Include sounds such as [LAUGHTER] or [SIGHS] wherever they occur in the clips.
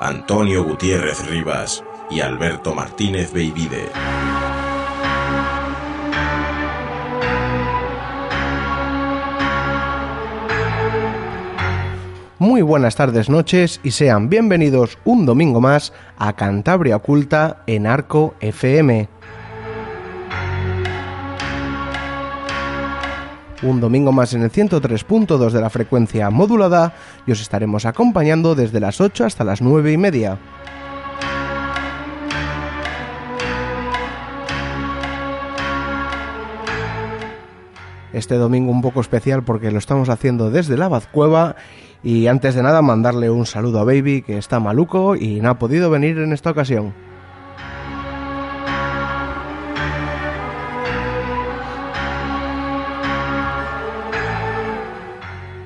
Antonio Gutiérrez Rivas y Alberto Martínez Beivide. Muy buenas tardes, noches y sean bienvenidos un domingo más a Cantabria Oculta en Arco FM. Un domingo más en el 103.2 de la frecuencia modulada y os estaremos acompañando desde las 8 hasta las 9 y media. Este domingo un poco especial porque lo estamos haciendo desde la Bazcueva y antes de nada mandarle un saludo a Baby que está maluco y no ha podido venir en esta ocasión.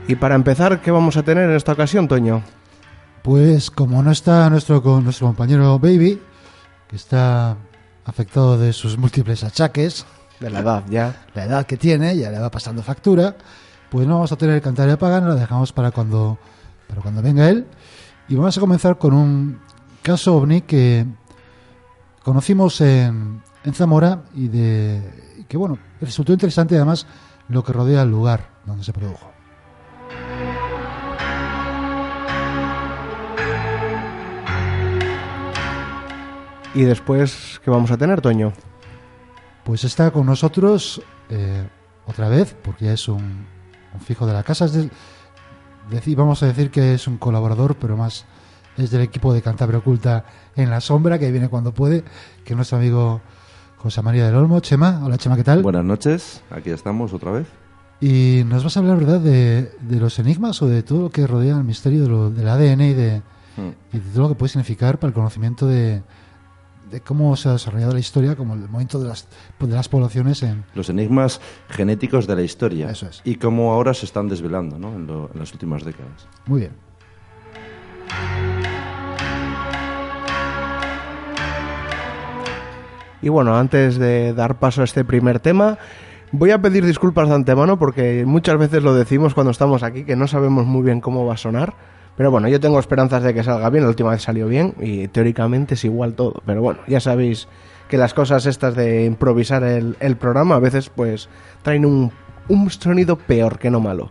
Y para empezar, ¿qué vamos a tener en esta ocasión, Toño? Pues como no está nuestro, nuestro compañero Baby, que está afectado de sus múltiples achaques, de la edad ya, la edad que tiene, ya le va pasando factura, pues no vamos a tener el Cantaria Pagano, lo dejamos para cuando, para cuando venga él. Y vamos a comenzar con un caso ovni que conocimos en, en Zamora y de que bueno, resultó interesante además lo que rodea el lugar donde se produjo. Y después, ¿qué vamos a tener, Toño? Pues está con nosotros eh, otra vez, porque es un, fijo de la casa. Es vamos a decir que es un colaborador, pero más es del equipo de Cantabria Oculta en la sombra, que viene cuando puede, que es nuestro amigo José María del Olmo. Chema, hola Chema, ¿qué tal? Buenas noches, aquí estamos otra vez. Y nos vas a hablar, ¿verdad?, de, los enigmas o de todo lo que rodea el misterio del ADN y de, hmm. y de todo lo que puede significar para el conocimiento de, de cómo se ha desarrollado la historia, como el momento de las, de las poblaciones en... Los enigmas genéticos de la historia. Eso es. Y cómo ahora se están desvelando ¿no? en, en las últimas décadas. Muy bien. Y bueno, antes de dar paso a este primer tema, voy a pedir disculpas de antemano porque muchas veces lo decimos cuando estamos aquí que no sabemos muy bien cómo va a sonar. Pero bueno, yo tengo esperanzas de que salga bien. La última vez salió bien y teóricamente es igual todo. Pero bueno, ya sabéis que las cosas estas de improvisar el, el programa a veces pues traen un, un sonido peor que no malo.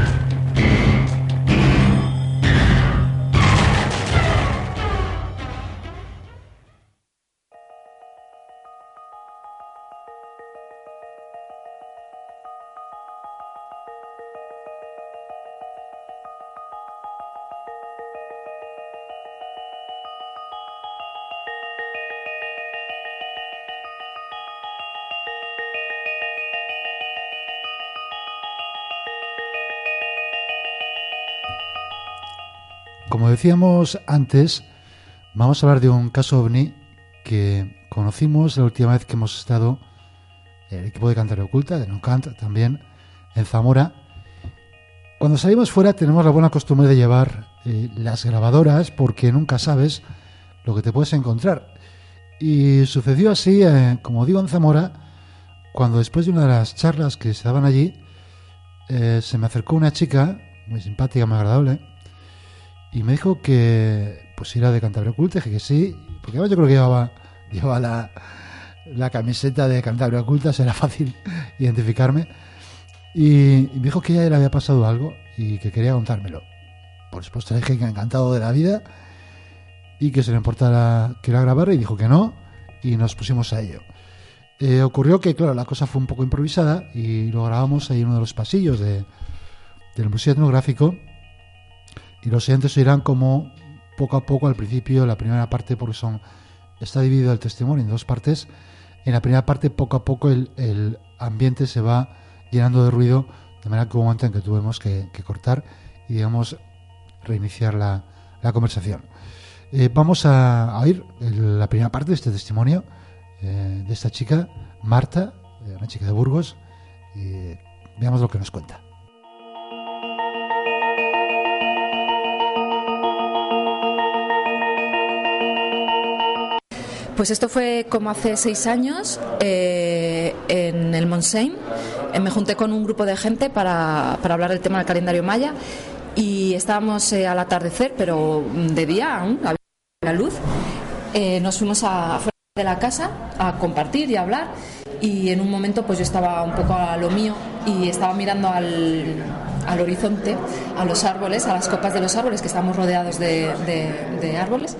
Decíamos antes, vamos a hablar de un caso ovni que conocimos la última vez que hemos estado el equipo de Cantaria Oculta, de Nocant también, en Zamora. Cuando salimos fuera tenemos la buena costumbre de llevar eh, las grabadoras porque nunca sabes lo que te puedes encontrar. Y sucedió así, eh, como digo, en Zamora, cuando después de una de las charlas que se daban allí, eh, se me acercó una chica, muy simpática, muy agradable, y me dijo que pues era de Cantabria Oculta, dije que sí, porque además yo creo que llevaba, [LAUGHS] llevaba la, la camiseta de Cantabria Oculta, será fácil [LAUGHS] identificarme. Y, me dijo que a ella le había pasado algo y que quería contármelo. Por supuesto, le dije que encantado de la vida y que se le importara que la grabara y dijo que no y nos pusimos a ello. Eh, ocurrió que, claro, la cosa fue un poco improvisada y lo grabamos ahí en uno de los pasillos de, del Museo Etnográfico y los siguientes irán como poco a poco al principio, la primera parte, porque son está dividido el testimonio en dos partes. En la primera parte, poco a poco, el, ambiente se va llenando de ruido, de manera que hubo un momento en que tuvimos que, cortar y, digamos, reiniciar la, la conversación. Eh, vamos a, a oír la primera parte de este testimonio eh, de esta chica, Marta, eh, una chica de Burgos, y veamos lo que nos cuenta. Pues esto fue como hace seis años eh, en el Montseny. Eh, me junté con un grupo de gente para, para hablar del tema del calendario maya y estábamos eh, al atardecer, pero de día aún, había la luz. Eh, nos fuimos afuera de la casa a compartir y a hablar y en un momento pues yo estaba un poco a lo mío y estaba mirando al, al horizonte, a los árboles, a las copas de los árboles, que estamos rodeados de, de- de árboles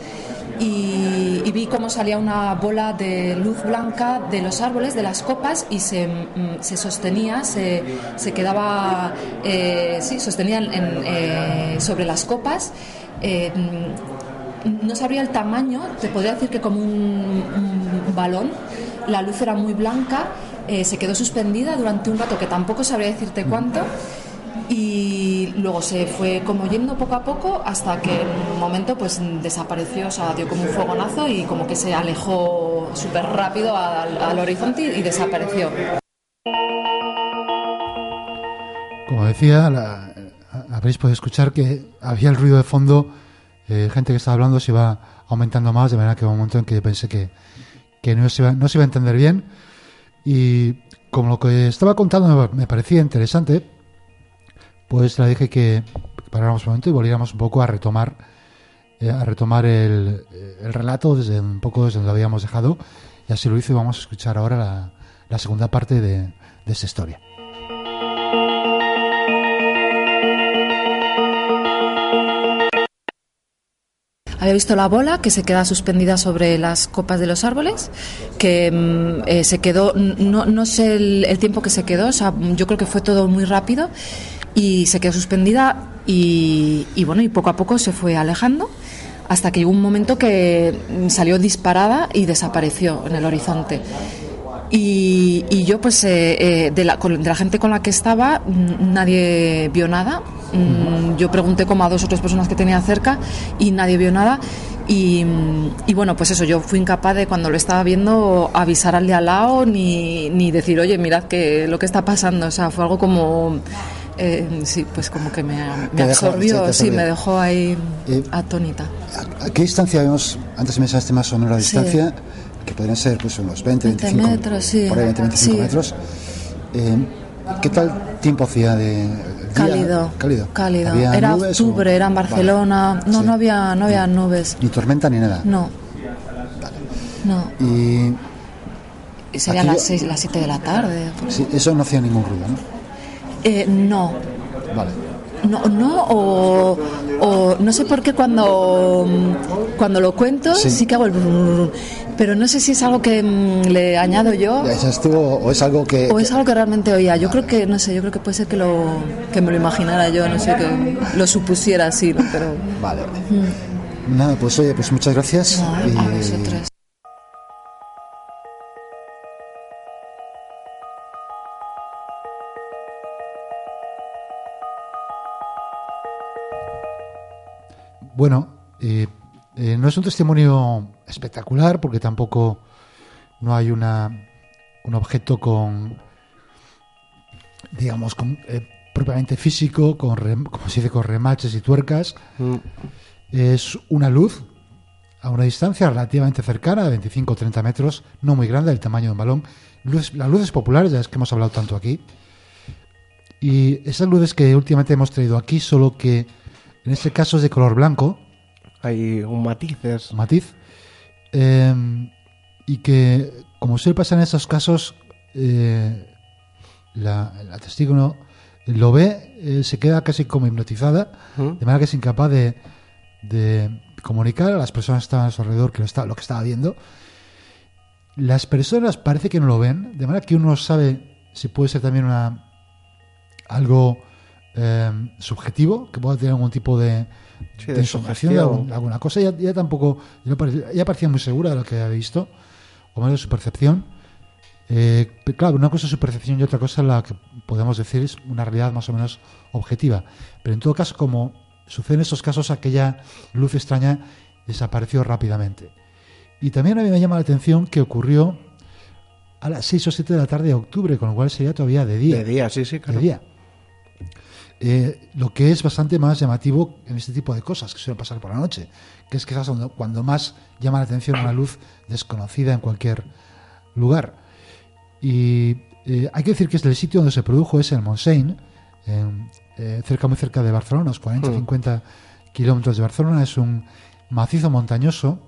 y, vi cómo salía una bola de luz blanca de los árboles, de las copas, y se, mm, se sostenía, se, se quedaba, eh, sí, sostenía en- en, eh, sobre las copas. eh, mm, no sabría el tamaño, te podría decir que como un, un balón, la luz era muy blanca, se quedó suspendida durante un rato que tampoco sabría decirte cuánto y luego se fue como yendo poco a poco hasta que en un momento pues desapareció, o sea, dio como un fogonazo y como que se alejó súper rápido al, al horizonte y desapareció. Como decía, la- habréis podido escuchar que había el ruido de fondo, eh, gente que estaba hablando se iba aumentando más, de manera que hubo un momento en que pensé que, que no, se iba, no se iba a entender bien. Y como lo que estaba contando me parecía interesante, pues le dije que paráramos un momento y volviéramos un poco a retomar, eh, a retomar el, eh, el relato desde un poco desde donde lo habíamos dejado. Y así lo hice y vamos a escuchar ahora la, la segunda parte de, de historia. Había visto la bola que se queda suspendida sobre las copas de los árboles, que mm, eh, se quedó, no, no sé el, el tiempo que se quedó, o sea, yo creo que fue todo muy rápido y se quedó suspendida y, y bueno, y poco a poco se fue alejando hasta que llegó un momento que salió disparada y desapareció en el horizonte. Y, yo, pues, eh, eh, de, la, de la gente con la que estaba, nadie vio nada. Mm, Yo pregunté como a dos o tres personas que tenía cerca y nadie vio nada. Y, y bueno, pues eso, yo fui incapaz de cuando lo estaba viendo avisar al de al lado ni, ni decir, oye, mirad que lo que está pasando. O sea, fue algo como. Eh, sí, pues como que me, me Te dejó- absorbió, sí, sí, absorbió. me dejó ahí Eh, atónita. ¿A, a qué distancia vemos? Antes me mencionaste más o menos la Sí. distancia, que podrían ser pues unos 20, 20 25 metros, sí. por ahí 20, 25 Sí. metros. Eh, ¿Qué tal tiempo hacía de? Cálido, Cálido. cálido. ¿Había Era nubes o- octubre, era en Vale. Barcelona. No, Sí. no había, no había nubes. Ni tormenta ni nada. No. No. Y Y Serían las yo- 6, las 7 de la tarde. sí, eso no hacía ningún ruido, ¿no? Eh, no. Vale. No, no o, o no sé por qué cuando, cuando lo cuento Sí. sí, que hago el pero no sé si es algo que mm, le añado yo ¿Es esto o es algo que... o es algo que realmente oía. Yo creo que, no sé, yo creo que puede ser que, lo, que me lo imaginara yo, no sé, que lo supusiera así, ¿no? Pero Vale. Nada, pues oye, pues muchas gracias. no, y- a vosotras. Bueno, eh, eh, no es un testimonio espectacular porque tampoco no hay una un objeto con digamos con eh, propiamente físico con rem- como se dice con remaches y tuercas. Mm. es una luz a una distancia relativamente cercana de 25 o 30 metros no muy grande del tamaño de un balón. Luz- las luces populares ya es que hemos hablado tanto aquí. Y esas luces que últimamente hemos traído aquí solo que en este caso es de color blanco Hay un matices. matiz eh, y que como suele pasar en esos casos eh, la, la testigo no lo ve eh, se queda casi como hipnotizada ¿Mm? de manera que es incapaz de, de comunicar a las personas que estaban a su alrededor que lo, está, lo que estaba viendo las personas parece que no lo ven de manera que uno no sabe si puede ser también una algo eh, subjetivo que pueda tener algún tipo de, Sí, de de de, sugestión. algún- de alguna cosa. Ella, ella tampoco, ella parecía, ella parecía muy segura de lo que había visto, o menos de su percepción. Eh, claro, una cosa es su percepción y otra cosa la que podemos decir es una realidad más o menos objetiva. Pero en todo caso, como sucede en estos casos, aquella luz extraña desapareció rápidamente. Y también a mí me llama la atención que ocurrió a las 6 o 7 de la tarde de octubre, con lo cual sería todavía de día De día, sí, sí, de claro. día. Eh, lo que es bastante más llamativo en este tipo de cosas que suelen pasar por la noche, que es quizás cuando, cuando más llama la atención una luz desconocida en cualquier lugar. Y eh, hay que decir que es el sitio donde se produjo es el Montseny, en, eh, cerca muy cerca de Barcelona, unos 40-50 kilómetros de Barcelona. Es un macizo montañoso.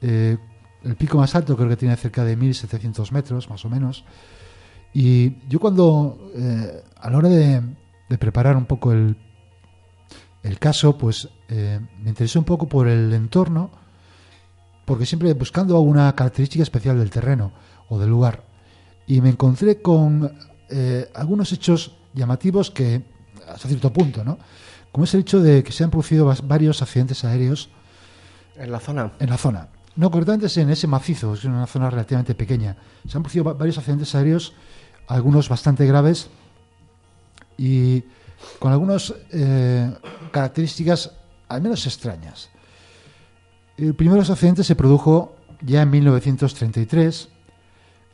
el pico más alto creo que tiene cerca de 1.700 metros, más o menos. Y yo cuando, a la hora de, de preparar un poco el, el caso, pues eh, me interesé un poco por el entorno, porque siempre buscando alguna característica especial del terreno o del lugar. Y me encontré con eh, algunos hechos llamativos que, hasta cierto punto, ¿no? Como es el hecho de que se han producido varios accidentes aéreos En la zona. en la zona. No, concretamente es en ese macizo, es una zona relativamente pequeña. Se han producido va- varios accidentes aéreos, algunos bastante graves y con algunas eh, características al menos extrañas. El primero de los accidentes se produjo ya en 1933,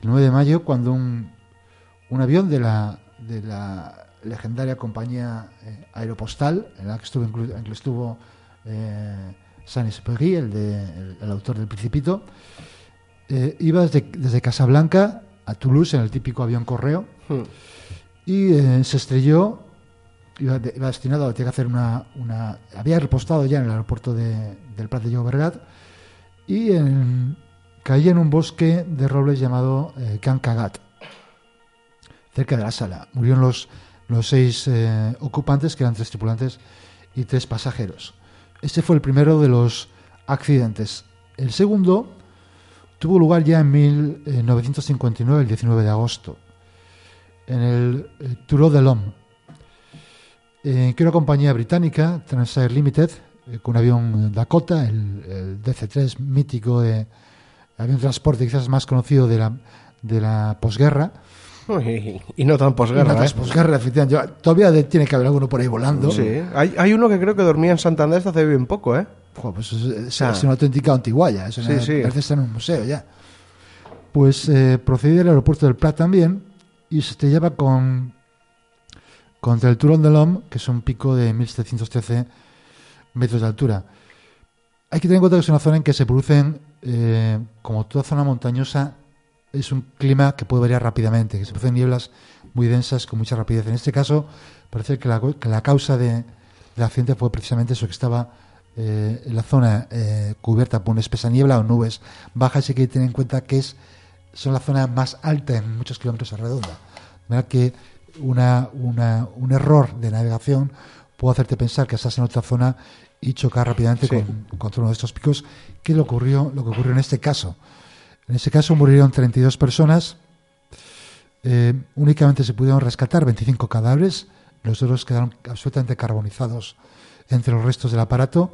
el 9 de mayo, cuando un, un avión de la, de la legendaria compañía eh, Aeropostal, en la que estuvo, en que estuvo eh, Saint-Exupéry, el, el, el autor del Principito, eh, iba desde, desde Casablanca a Toulouse en el típico avión correo Hmm. Y eh, se estrelló. Iba, de- iba destinado que hacer una, una. Había repostado ya en el aeropuerto de, del Prat de Llobregat y caía en un bosque de robles llamado eh, Can Cagat, cerca de la sala. Murieron los, los seis eh, ocupantes, que eran tres tripulantes y tres pasajeros. Este fue el primero de los accidentes. El segundo tuvo lugar ya en 1959, el 19 de agosto, en el eh, Toulon de l'Homme, eh, que era una compañía británica, Transair Limited, eh, con un avión Dakota, el, el DC-3 mítico de avión de transporte quizás más conocido de la, de la posguerra. Uy, y no tan posguerra, no, tras ¿eh? posguerra, efectivamente. Yo- Todavía de- tiene que haber alguno por ahí volando. Sí. Hay, hay uno que creo que dormía en Santander hasta hace bien poco, ¿eh? Pues es, es- Ah. es una auténtica antiguaya. Es una, Sí, sí. Parece estar en un museo ya. Pues eh, procedí del aeropuerto del Prat también y se estrellaba con contra el Turón de l'Homme, que es un pico de 1713 metros de altura. Hay que tener en cuenta que es una zona en que se producen, eh, como toda zona montañosa, es un clima que puede variar rápidamente, que se producen nieblas muy densas con mucha rapidez. En este caso, parece que la, que la causa de, del accidente fue precisamente eso, que estaba eh, en la zona eh, cubierta por una espesa niebla o nubes bajas y hay que tener en cuenta que es son la zona más alta en muchos kilómetros a redonda. De manera que una, una- un error de navegación puede hacerte pensar que estás en otra zona y chocar rápidamente Sí. con, contra uno de estos picos, que es lo, ocurrió, lo que ocurrió en este caso. En este caso murieron 32 personas, eh, únicamente se pudieron rescatar 25 cadáveres, los otros quedaron absolutamente carbonizados entre los restos del aparato.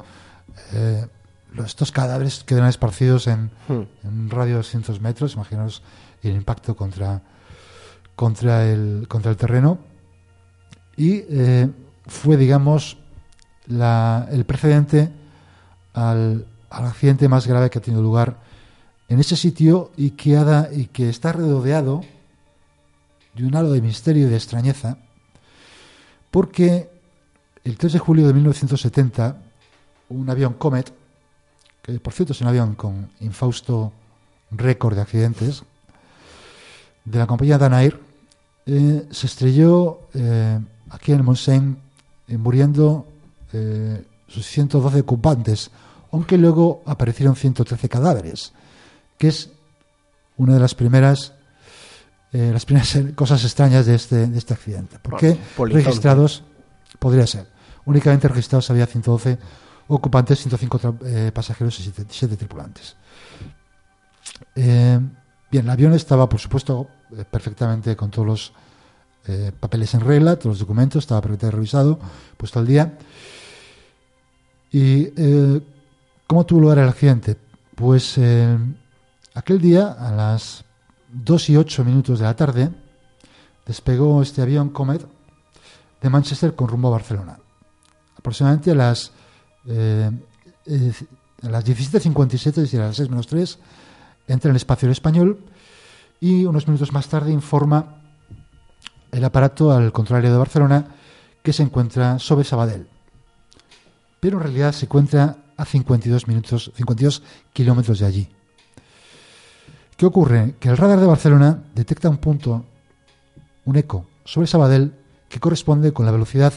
Eh, estos cadáveres quedaron esparcidos en, Hmm. en un radio de 200 metros, imaginaos el impacto contra, contra, el, contra el terreno. Y eh, fue, digamos, la- el precedente al, al accidente más grave que ha tenido lugar en ese sitio y que, ha y que está rodeado de un halo de misterio y de extrañeza, porque el 3 de julio de 1970, un avión Comet, que por cierto es un avión con infausto récord de accidentes, de la compañía Danair, eh, se estrelló eh, aquí en el Montseny, eh, muriendo eh, sus 112 ocupantes, aunque luego aparecieron 113 cadáveres, que es una de las primeras las primeras [LAUGHS] cosas extrañas de este, de este accidente. Porque Bueno, registrados podría ser. Únicamente registrados había 112 ocupantes, 105 tra- eh, pasajeros y 7, tripulantes. Eh, bien, el avión estaba, por supuesto, eh, perfectamente con todos los eh, papeles en regla, todos los documentos, estaba perfectamente revisado, puesto al día. ¿Y cómo tuvo lugar el accidente? Pues aquel día, a las 2 y 8 minutos de la tarde, despegó este avión Comet de Manchester con rumbo a Barcelona. Aproximadamente a las, eh, eh, a las 17.57, es decir, a las 6 menos 3, entra en el espacio aéreo español y unos minutos más tarde informa el aparato al control aéreo de Barcelona que se encuentra sobre Sabadell. Pero en realidad se encuentra a 52 minutos, 52 kilómetros de allí. ¿Qué ocurre? Que el radar de Barcelona detecta un punto, un eco, sobre Sabadell que corresponde con la velocidad,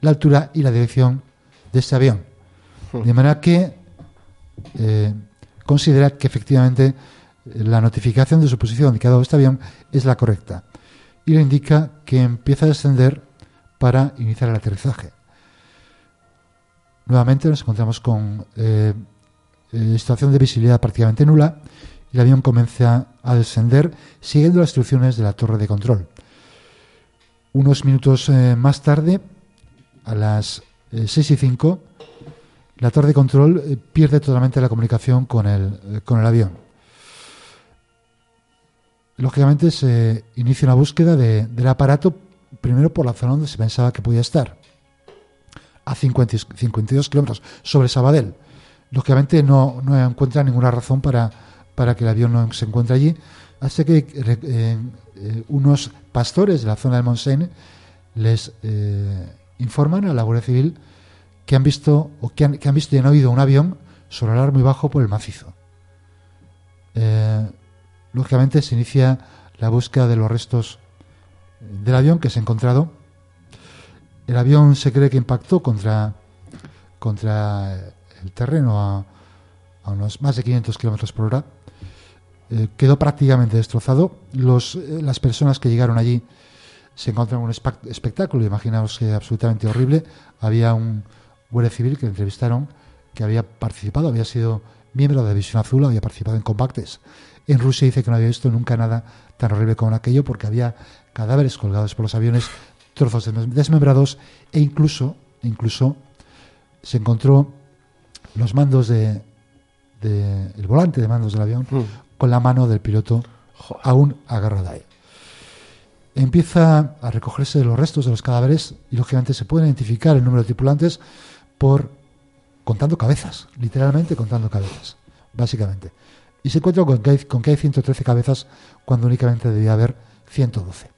la altura y la dirección de este avión. De manera que eh, considera que efectivamente eh, la notificación de su posición que ha dado este avión es la correcta y le indica que empieza a descender para iniciar el aterrizaje. Nuevamente nos encontramos con eh, situación de visibilidad prácticamente nula y el avión comienza a descender siguiendo las instrucciones de la torre de control. Unos minutos más tarde, a las eh, 6 y 5, la torre de control eh, pierde totalmente la comunicación con el, eh, con el avión. Lógicamente se inicia una búsqueda de- del aparato, primero por la zona donde se pensaba que podía estar, a 50 y- 52 kilómetros sobre Sabadell. Lógicamente no, no encuentra ninguna razón para, para que el avión no se encuentre allí, hasta que eh, eh, unos pastores de la zona del Montseny les eh, informan a la Guardia Civil que han visto o que han, que han visto y han oído un avión sobrevolar muy bajo por el macizo. Eh, lógicamente se inicia la búsqueda de los restos del avión que se ha encontrado. El avión se cree que impactó contra, contra el terreno a, unos más de 500 kilómetros por hora. Eh, quedó prácticamente destrozado. Los, eh, las personas que llegaron allí se encontraron un espectáculo, imaginaos que absolutamente horrible. Había un guardia civil que entrevistaron que había participado, había sido miembro de la División Azul, había participado en combates. En Rusia dice que no había visto nunca nada tan horrible como aquello porque había cadáveres colgados por los aviones, trozos desmem- desmembrados e incluso, incluso se encontró los mandos de, de- el volante de mandos del avión con la mano del piloto aún agarrada a él. Empieza a recogerse los restos de los cadáveres y lógicamente se puede identificar el número de tripulantes por contando cabezas, literalmente contando cabezas, básicamente. Y se encuentra con que hay, con que hay 113 cabezas cuando únicamente debía haber 112.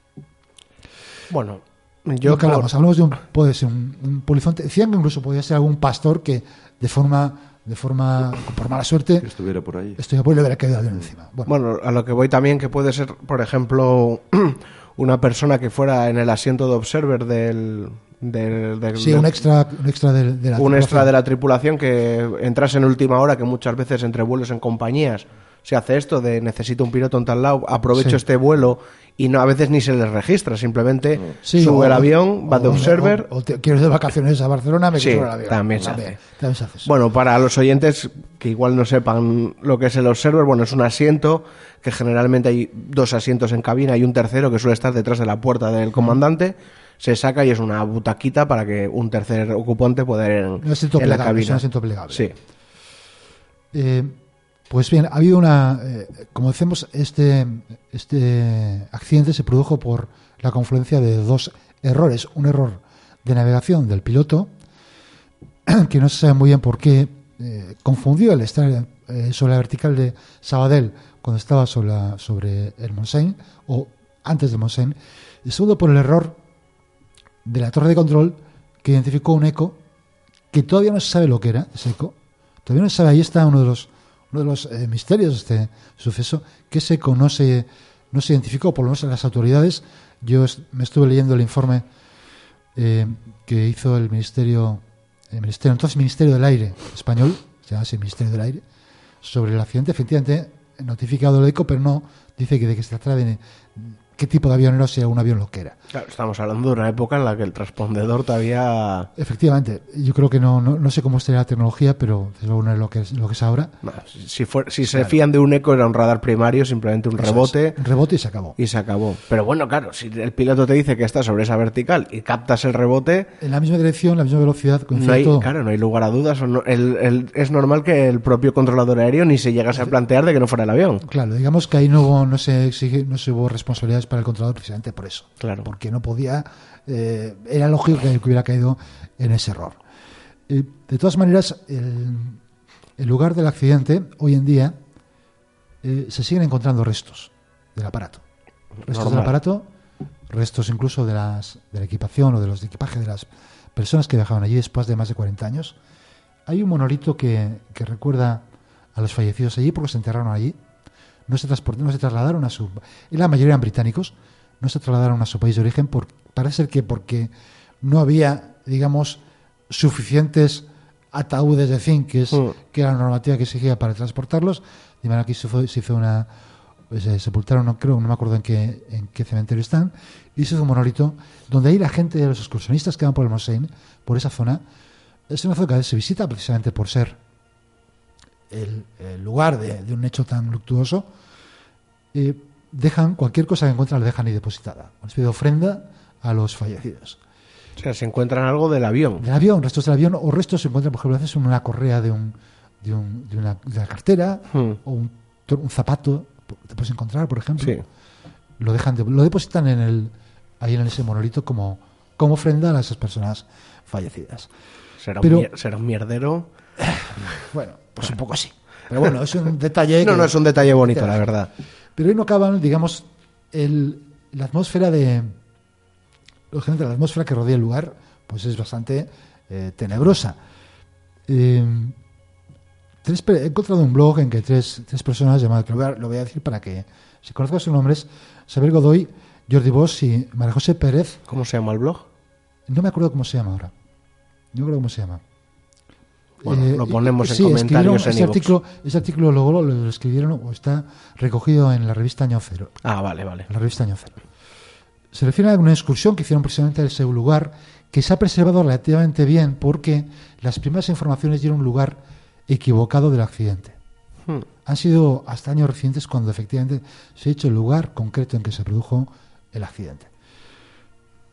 Bueno, yo Lo que por- hablamos, hablamos de un, puede ser un, un polizonte. Decían que incluso podía ser algún pastor que de forma, de forma, por mala suerte, que estuviera por ahí. estoy a le hubiera avión encima. Bueno, Bueno, a lo que voy también que puede ser, por ejemplo, [CLEARS THROAT] una persona que fuera en el asiento de observer del... del, del- sí, del- un extra, un extra de, de la un extra de la tripulación que entrase en última hora, que muchas veces entre vuelos en compañías se hace esto de necesito un piloto en tal lado, aprovecho Sí. este vuelo y no a veces ni se les registra, simplemente Sí, sube o- el avión, va de observer. O, o te- quiero ir de vacaciones a Barcelona, me Sí, el avión. también se hace. también se hace eso. Bueno, para los oyentes que igual no sepan lo que es el observer, bueno, es un asiento que generalmente hay dos asientos en cabina y un tercero que suele estar detrás de la puerta del comandante. Se saca y es una butaquita para que un tercer ocupante pueda ir en, Un asiento en la plegable, cabina. es un asiento plegable. Sí. Eh, pues bien, ha habido una. eh, como decimos, este, este accidente se produjo por la confluencia de dos errores. Un error de navegación del piloto, [CLEARS THROAT] que no se sabe muy bien por qué eh, confundió el estar eh, sobre la vertical de Sabadell cuando estaba sobre, la- sobre el Montseny o antes del Montseny. Y segundo, por el error de la torre de control que identificó un eco que todavía no se sabe lo que era, ese eco. Todavía no se sabe, ahí está uno de los, uno de los eh, misterios de este suceso, que ese eco no se, no se identificó, por lo menos en las autoridades. Yo me estuve leyendo el informe eh, que hizo el Ministerio, el Ministerio, entonces Ministerio del Aire español, se llama así Ministerio del Aire, sobre el accidente. Efectivamente, notificado el eco, pero no dice que de qué se trata, de qué tipo de avión era, si era un avión lo que era. Claro, estamos hablando de una época en la que el transpondedor todavía... Efectivamente, yo creo que no, no, no sé cómo estaría la tecnología, pero desde luego no es lo que es, lo que es ahora. no, si si se fían de un eco era un radar primario, simplemente un rebote un rebote y se acabó. y se acabó. Pero bueno, claro, si el piloto te dice que está sobre esa vertical y captas el rebote, En la misma dirección, la misma velocidad, no coincide hay, todo. claro, no hay lugar a dudas. no- el- el- es normal que el propio controlador aéreo ni se llegase a plantear de que no fuera el avión. Claro, digamos que ahí no no se exige, no se hubo responsabilidades para el controlador precisamente por eso. Claro. Porque no podía, eh, era lógico que hubiera caído en ese error. Eh, de todas maneras, el, el lugar del accidente, hoy en día, eh, se siguen encontrando restos del aparato. Restos Normal. del aparato, restos incluso de, las, de la equipación o de los de equipaje de las personas que viajaban allí después de más de 40 años. Hay un monolito que, que recuerda a los fallecidos allí porque se enterraron allí. No se, transportaron, no se trasladaron a su... Y la mayoría eran británicos. No se trasladaron a su país de origen. Por, parece que porque no había, digamos, suficientes ataúdes de zinc, que, es, Mm. que era la normativa que exigía para transportarlos. De manera que se, fue- se hizo una... pues, se sepultaron, no creo, no me acuerdo en qué, en qué cementerio están, y se hizo un monolito donde ahí la gente de los excursionistas que van por el Montseny, por esa zona, es una zona que se visita precisamente por ser el, el lugar de, de un hecho tan luctuoso, eh, dejan cualquier cosa que encuentran, la dejan ahí depositada. Una especie de ofrenda a los fallecidos. O sea, se encuentran algo del avión. Del avión, restos del avión, o restos se encuentran, por ejemplo, a veces una correa de, un, de, un- de una, de la cartera, Hmm. o un, zapato, te puedes encontrar, por ejemplo. Sí. Lo dejan, de- lo depositan en el, ahí en ese monolito como, como ofrenda a esas personas fallecidas. Será, Pero- un, mier- será un mierdero. [SIGHS] Bueno, pues un poco sí. Pero bueno, es un detalle. [LAUGHS] No, que- no, es un detalle bonito, la verdad. Pero ahí no acaban, digamos, el, la atmósfera de. la atmósfera que rodea el lugar, pues es bastante eh, tenebrosa. Eh, tres he encontrado un blog en que tres, tres personas llamadas, que lo voy, a, lo voy a decir para que si conozco sus nombres, Saber Godoy, Jordi Bosch y María José Pérez. ¿Cómo se llama el blog? No me acuerdo cómo se llama ahora. No me acuerdo cómo se llama. Bueno, Eh, lo ponemos en sí, comentarios en ese artículo, ese artículo luego lo, lo escribieron o está recogido en la revista Año Cero. Ah, vale, vale. en la revista Año Cero. Se refiere a una excursión que hicieron precisamente a ese lugar que se ha preservado relativamente bien porque las primeras informaciones dieron un lugar equivocado del accidente. Hmm. Han sido hasta años recientes cuando efectivamente se ha hecho el lugar concreto en que se produjo el accidente.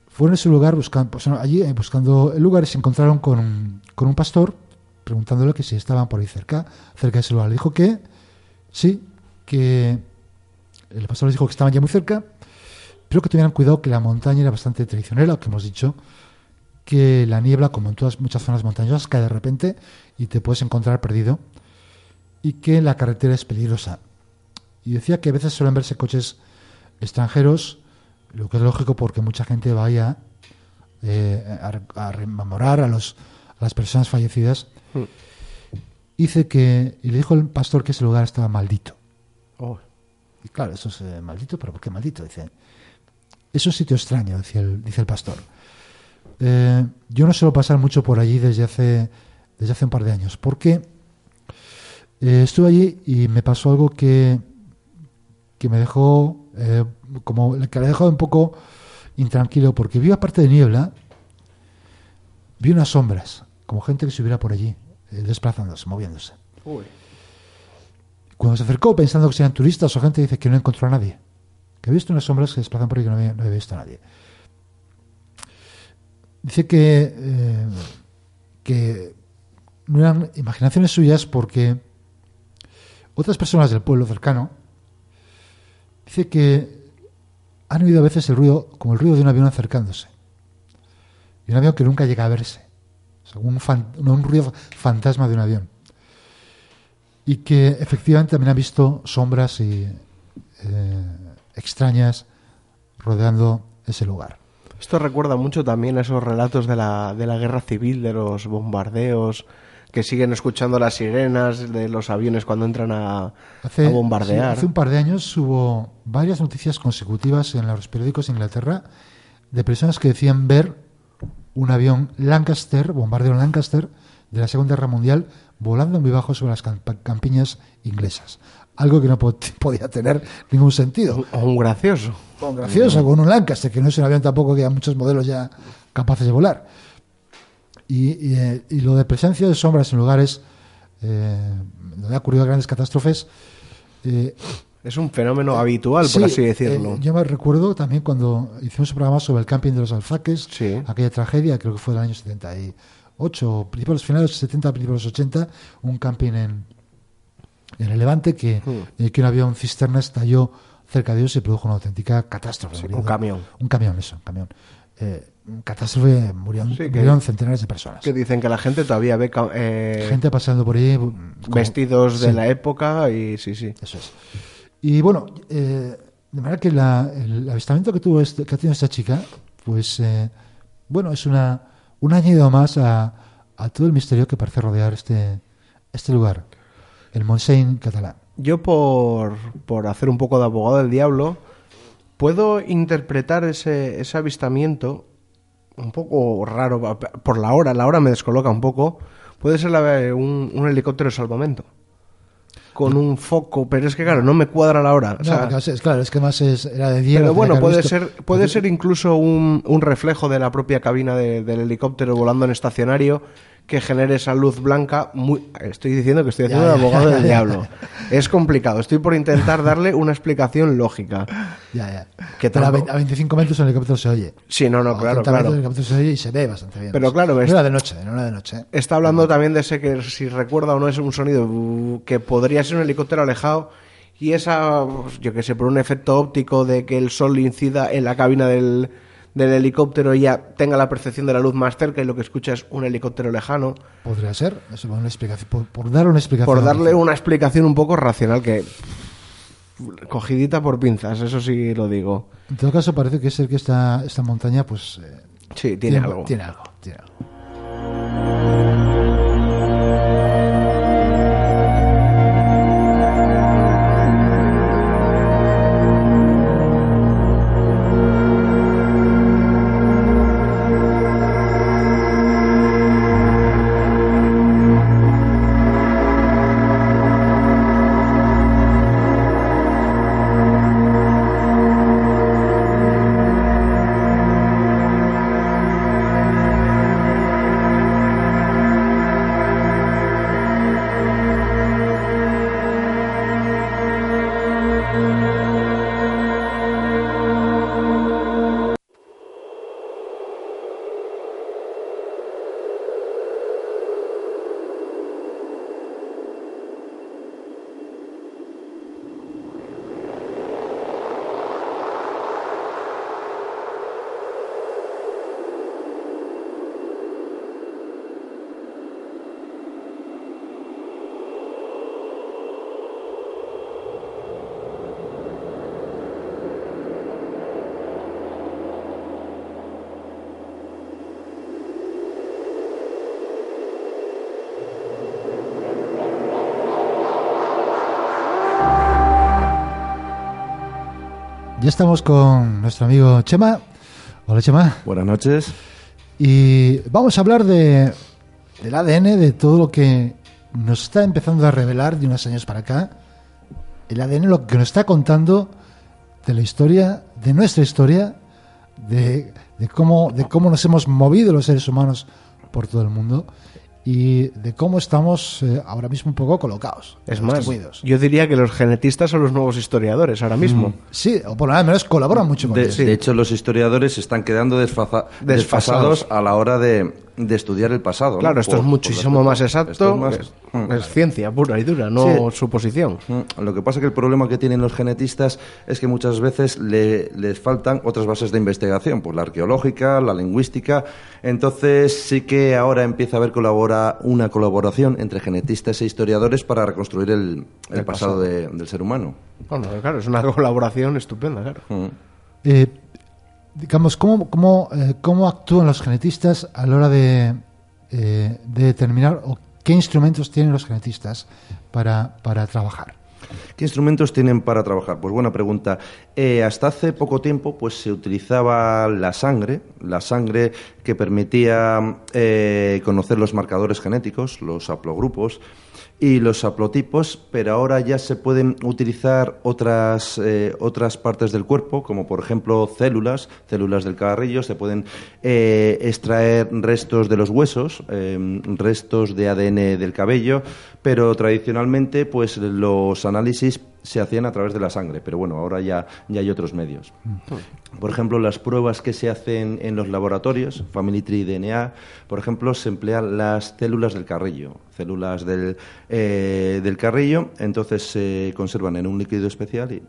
Fueron a ese lugar buscando, pues, allí eh, buscando el lugar y se encontraron con con un pastor preguntándole que si estaban por ahí cerca, cerca de ese lugar. Le dijo que sí, que el pastor les dijo que estaban ya muy cerca, pero que tuvieran cuidado que la montaña era bastante traicionera, que hemos dicho, que la niebla, como en todas muchas zonas montañosas, cae de repente y te puedes encontrar perdido, y que la carretera es peligrosa. Y decía que a veces suelen verse coches extranjeros, lo que es lógico porque mucha gente vaya eh, a, a rememorar a, los, a las personas fallecidas. Hmm. Dice que, y le dijo el pastor que ese lugar estaba maldito. Oh, Y claro, eso es eh, maldito, pero ¿por qué maldito? Dice. Es un sitio extraño, dice el, dice el pastor. Eh, yo no suelo pasar mucho por allí desde hace, desde hace un par de años, porque eh, estuve allí y me pasó algo que, que me dejó, como que me dejó un poco intranquilo, porque vi aparte de niebla, vi unas sombras, como gente que estuviera por allí, desplazándose, moviéndose. Cuando se acercó pensando que sean turistas o gente dice que no encontró a nadie. Que ha visto unas sombras que se desplazan por ahí que no había, no había visto a nadie. Dice que, eh, que no eran imaginaciones suyas porque otras personas del pueblo cercano dice que han oído a veces el ruido, como el ruido de un avión acercándose. Y un avión que nunca llega a verse. O sea, un, fan- no, un ruido fantasma de un avión. y que efectivamente también ha visto sombras y eh, extrañas rodeando ese lugar. Esto recuerda mucho también a esos relatos de la, de la guerra civil, de los bombardeos, que siguen escuchando las sirenas de los aviones cuando entran a, Hace, a bombardear. sí, hace un par de años hubo varias noticias consecutivas en los periódicos de Inglaterra de personas que decían ver un avión Lancaster, bombardero Lancaster, de la Segunda Guerra Mundial, volando muy bajo sobre las camp- campiñas inglesas. Algo que no po- [LAUGHS] podía tener ningún sentido. O un gracioso. Con gracioso, con un Lancaster, que no es un avión tampoco que hay muchos modelos ya capaces de volar. Y, y, eh, y lo de presencia de sombras en lugares eh, donde ha ocurrido grandes catástrofes, eh, Es un fenómeno habitual, Sí, por así decirlo. eh, yo me recuerdo también cuando hicimos un programa sobre el camping de los alfaques, Sí. aquella tragedia, creo que fue del año 78, principios, finales de los 70, principios de los 80, un camping en, en el Levante que, Hmm. eh, que un avión cisterna estalló cerca de ellos y produjo una auténtica catástrofe. Sí, un camión. Un camión, eso, un camión. Eh, catástrofe, murieron, Sí, que- murieron centenares de personas. Que dicen que la gente todavía ve eh, Gente pasando por ahí. como- vestidos de la época y sí, sí. Eso es. Y bueno, eh, de manera que la- el avistamiento que tuvo este- que ha tenido esta chica, pues eh, bueno, es una un añadido más a, a todo el misterio que parece rodear este este lugar, el Montseny catalán. Yo por, por hacer un poco de abogado del diablo, puedo interpretar ese, ese avistamiento un poco raro por la hora, la hora me descoloca un poco. Puede ser la- un, un helicóptero de salvamento. Con un foco, pero es que claro, no me cuadra la hora. o sea, es- claro, es que más es, era de día. pero bueno, puede visto. ser, puede ser incluso un, un reflejo de la propia cabina de- del helicóptero volando en estacionario que genere esa luz blanca. Muy, estoy diciendo que estoy haciendo Ya, el abogado ya, del ya. [LAUGHS] diablo. Es complicado. Estoy por intentar darle una explicación lógica. Ya, ya. que Pero a, tampoco- ve- a 25 metros el helicóptero se oye. Sí, no, no, A claro, 30 metros claro. El helicóptero se oye y se ve bastante bien. Pero claro, no es- era de noche, no era de noche. ¿eh? Está hablando también de ese que, si recuerda o no, es un sonido que podría ser un helicóptero alejado y esa, yo que sé, por un efecto óptico de que el sol incida en la cabina del, del helicóptero ya tenga la percepción de la luz más cerca y lo que escucha es un helicóptero lejano. Podría ser, eso, una explicación, por, por dar una explicación. Por darle una explicación un poco racional que... Cogidita por pinzas, eso sí lo digo. En todo caso, parece que es el que esta, esta montaña, pues. eh, Sí, tiene algo. Tiene algo, tiene algo. Ya estamos con nuestro amigo Chema. Hola, Chema. Buenas noches. Y vamos a hablar de, del ADN, de todo lo que nos está empezando a revelar de unos años para acá. El ADN, lo que nos está contando de la historia, de nuestra historia, de, de cómo, de cómo nos hemos movido los seres humanos por todo el mundo y de cómo estamos eh, ahora mismo un poco colocados. Es más, distribuidos. yo diría que los genetistas son los nuevos historiadores ahora mismo. Sí, o por lo menos colaboran mucho con De, ellos. de hecho, los historiadores se están quedando desfaza- Desfasados. desfasados a la hora de, de estudiar el pasado. ¿no? Claro, esto Por- es muchísimo más exacto. es más- es, Mm. es ciencia pura y dura, no Sí. suposición. Mm, Lo que pasa es que el problema que tienen los genetistas es que muchas veces le- les faltan otras bases de investigación, pues la arqueológica, la lingüística. Entonces sí que ahora empieza a haber colabora, una colaboración entre genetistas e historiadores para reconstruir el, el El pasado, pasado. de- del ser humano. Bueno, claro, es una [LAUGHS] colaboración estupenda, claro. Mm. Eh, digamos, ¿cómo, cómo, eh, cómo actúan los genetistas a la hora de, eh, de determinar o qué instrumentos tienen los genetistas para, para trabajar? ¿Qué instrumentos tienen para trabajar? Pues buena pregunta. Eh, hasta hace poco tiempo pues se utilizaba la sangre, la sangre que permitía conocer los marcadores genéticos, los haplogrupos y los haplotipos, pero ahora ya se pueden utilizar otras, eh, otras partes del cuerpo, como por ejemplo células, células del carrillo, se pueden eh, extraer restos de los huesos, eh, restos de ADN del cabello, pero tradicionalmente pues los análisis se hacían a través de la sangre, pero bueno, ahora ya, ya hay otros medios. Por ejemplo, las pruebas que se hacen en los laboratorios, Family Tree DNA, por ejemplo, se emplean las células del carrillo, células del, eh, del carrillo, entonces se conservan en un líquido especial y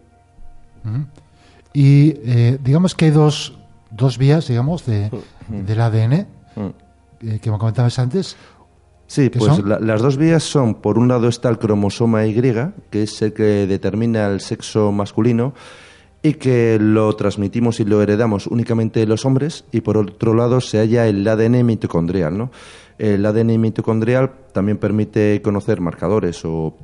Y eh, digamos que hay dos, dos vías, digamos, de, del ADN, Mm. eh, que me comentabas antes. Sí, ¿Qué pues la- las dos vías son, por un lado está el cromosoma Y, que es el que determina el sexo masculino y que lo transmitimos y lo heredamos únicamente los hombres, y por otro lado se halla el ADN mitocondrial. ¿no? El ADN mitocondrial también permite conocer marcadores o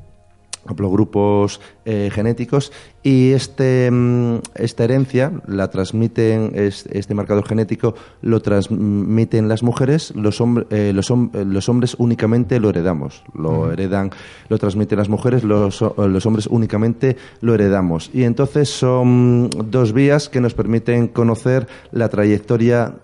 haplogrupos eh, genéticos y este, mm, esta herencia la transmiten, es- este marcador genético lo transmiten las mujeres, los, hombre- eh, los, hom- eh, los hombres únicamente lo heredamos, lo heredan, lo transmiten las mujeres, los, los hombres únicamente lo heredamos. Y entonces son dos vías que nos permiten conocer la trayectoria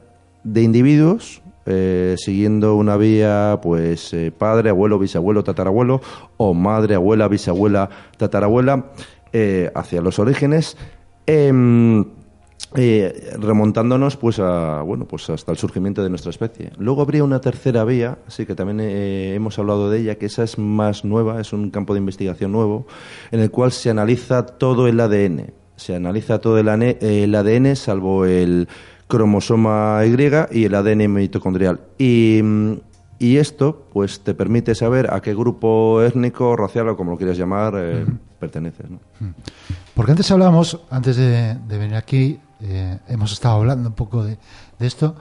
de individuos eh, siguiendo una vía, pues eh, padre, abuelo, bisabuelo, tatarabuelo, o madre, abuela, bisabuela, tatarabuela, eh, hacia los orígenes, em, remontándonos pues a bueno pues hasta el surgimiento de nuestra especie. Luego habría una tercera vía, sí que también hemos hablado de ella, que esa es más nueva, es un campo de investigación nuevo, en el cual se analiza todo el ADN. Se analiza todo el ADN, salvo el cromosoma Y y el ADN mitocondrial. Y, mm, y esto, pues, te permite saber a qué grupo étnico, racial o como lo quieras llamar, eh, perteneces. ¿no? Porque antes hablábamos, antes de, de venir aquí, eh, hemos estado hablando un poco de, de esto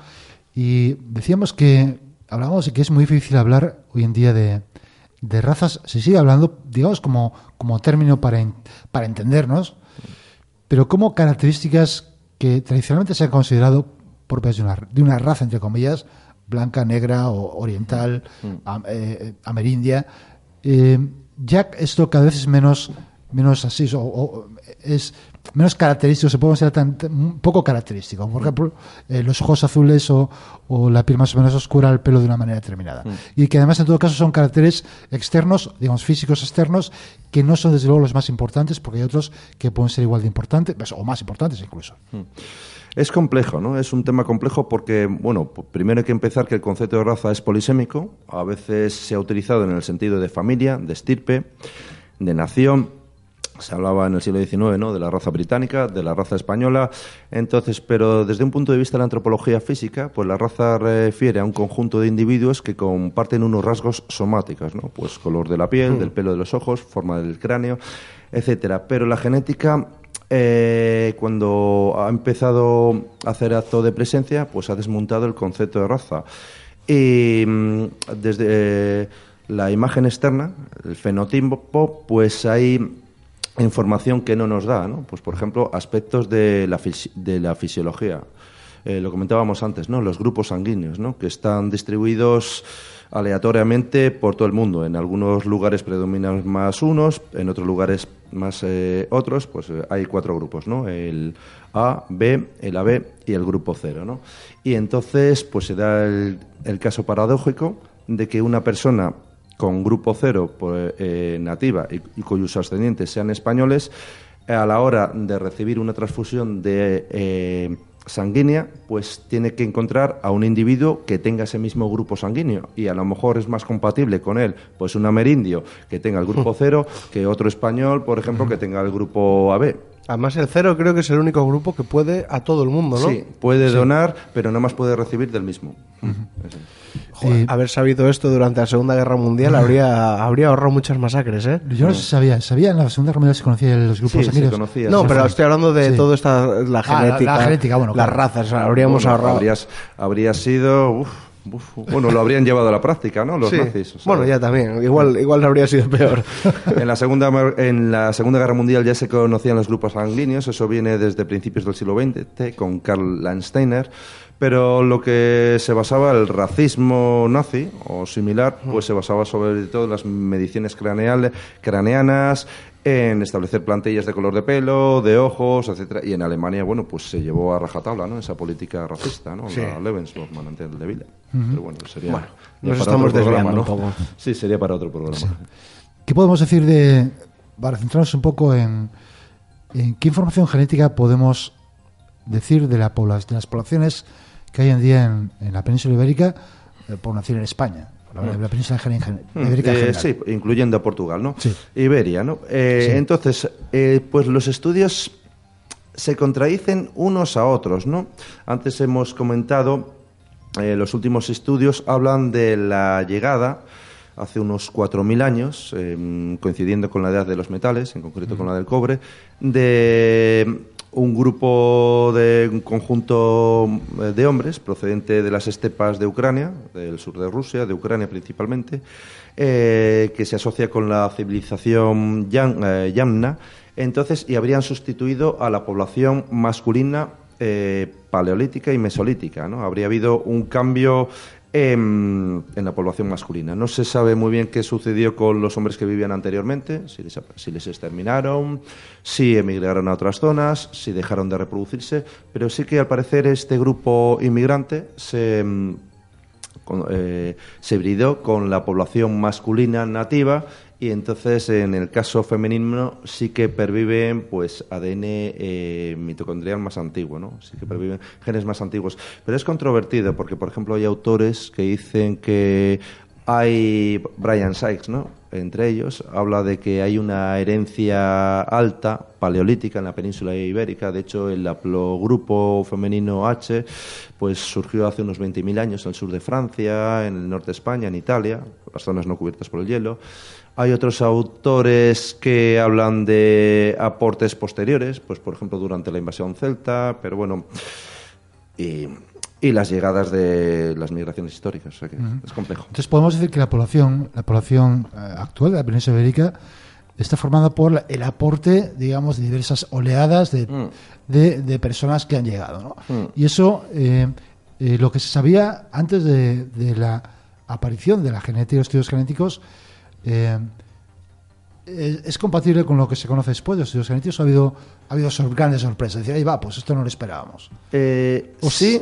y decíamos que hablábamos de que es muy difícil hablar hoy en día de, de razas. Se sigue hablando, digamos, como, como término para, en- para entendernos, pero como características que tradicionalmente se han considerado propias de una, de una raza, entre comillas, blanca, negra o oriental, am- eh, amerindia, eh, ya esto cada vez es menos, menos así, o, o es menos característico, se puede ser tan, poco característico. Por ejemplo, eh, los ojos azules o, o la piel más o menos oscura, el pelo de una manera determinada. Y que además, en todo caso, son caracteres externos, digamos, físicos externos, que no son desde luego los más importantes, porque hay otros que pueden ser igual de importantes, pues, o más importantes incluso. Es complejo, ¿no? Es un tema complejo porque, bueno, primero hay que empezar que el concepto de raza es polisémico. A veces se ha utilizado en el sentido de familia, de estirpe, de nación. Se hablaba en el siglo XIX, ¿no? De la raza británica, de la raza española. Entonces, pero desde un punto de vista de la antropología física, pues la raza refiere a un conjunto de individuos que comparten unos rasgos somáticos, ¿no? Pues color de la piel, del pelo de los ojos, forma del cráneo, etcétera. Pero la genética eh, cuando ha empezado a hacer acto de presencia, pues ha desmontado el concepto de raza. Y mm, desde eh, la imagen externa, el fenotipo, pues hay información que no nos da, ¿no? Pues por ejemplo, aspectos de la, fisi- de la fisiología. Eh, lo comentábamos antes, ¿no? Los grupos sanguíneos, ¿no? Que están distribuidos aleatoriamente por todo el mundo. En algunos lugares predominan más unos, en otros lugares más eh, otros. Pues eh, hay cuatro grupos, ¿no? El A, B, el AB y el grupo cero, ¿no? Y entonces, pues se da el, el caso paradójico de que una persona con grupo cero pues, eh, nativa y, y cuyos ascendientes sean españoles, a la hora de recibir una transfusión de eh, sanguínea, pues tiene que encontrar a un individuo que tenga ese mismo grupo sanguíneo y a lo mejor es más compatible con él, pues un amerindio que tenga el grupo [LAUGHS] cero que otro español, por ejemplo, que tenga el grupo AB. Además, el cero creo que es el único grupo que puede a todo el mundo, ¿no? Sí, puede donar, pero no más puede recibir del mismo. Eso. Joder, Eh, haber sabido esto durante la Segunda Guerra Mundial habría, habría ahorrado muchas masacres, ¿eh? Yo no sé si sabía, sabía en la Segunda Guerra Mundial se conocían los grupos Sí, se conocía, No, sí, pero sí. estoy hablando de Sí. todo esta, la Ah, la- genética, la genética, bueno, las claro. razas, habríamos Bueno, ahorrado. habrías- habría sido... uf, uf, bueno, lo habrían llevado a la práctica, ¿no? Los nazis. o sea, Bueno, ya también, igual, igual habría sido peor. [LAUGHS] En la, segunda, en la Segunda Guerra Mundial ya se conocían los grupos sanguíneos, eso viene desde principios del siglo XX con Karl Landsteiner, pero lo que se basaba el racismo nazi o similar, pues se basaba sobre todo en las mediciones craneales, craneanas, en establecer plantillas de color de pelo, de ojos, etcétera, y en Alemania, bueno, pues se llevó a rajatabla, ¿no? Esa política racista, ¿no? Sí. La Lebensborn el de Villa. Pero bueno, sería Bueno, ya nos estamos desviando ¿no? un poco. [LAUGHS] Sí, sería para otro programa. ¿Qué podemos decir de, para centrarnos un poco en, en qué información genética podemos decir de, la de las poblaciones que hay en día en, en la península ibérica, eh, por nacer en España, la, la península ibérica en Eh, general? sí, incluyendo a Portugal, ¿no? Sí. Iberia, ¿no? Eh, Sí. Entonces, pues los estudios se contradicen unos a otros, ¿no? Antes hemos comentado, los últimos estudios hablan de la llegada hace unos 4.000 años, eh, coincidiendo con la edad de los metales, en concreto con la del cobre, de un grupo de un conjunto eh, de hombres procedente de las estepas de Ucrania, del sur de Rusia, de Ucrania principalmente, eh, que se asocia con la civilización eh, yamna, entonces y habrían sustituido a la población masculina paleolítica y mesolítica, ¿no? Habría habido un cambio en, en la población masculina. No se sabe muy bien qué sucedió con los hombres que vivían anteriormente, si les, exterminaron, si emigraron a otras zonas, si dejaron de reproducirse, pero sí que al parecer este grupo inmigrante se, mm, con- eh, se con la población masculina nativa y entonces en el caso femenino sí que perviven pues ADN eh, mitocondrial más antiguo, ¿no? Sí que perviven genes más antiguos. Pero es controvertido porque, por ejemplo, hay autores que dicen que hay Brian Sykes, ¿no? Entre ellos habla de que hay una herencia alta paleolítica en la península ibérica. De hecho, el haplogrupo femenino H, pues surgió hace unos 20.000 años en el sur de Francia, en el norte de España, en Italia, las zonas no cubiertas por el hielo. Hay otros autores que hablan de aportes posteriores, pues por ejemplo durante la invasión celta, pero bueno, y, y las llegadas de las migraciones históricas, o sea que es complejo. Entonces podemos decir que la población, la población eh, actual de la península ibérica está formada por el aporte, digamos, de diversas oleadas de, Mm. de- de personas que han llegado. ¿no? Mm. Y eso, eh, eh, lo que se sabía antes de, de la aparición de la genética y los estudios genéticos, eh, es, es compatible con lo que se conoce después de los estudios genéticos. Ha habido, ha habido sor- grandes sorpresas. Decir, ahí va, pues esto no lo esperábamos. Eh, sí,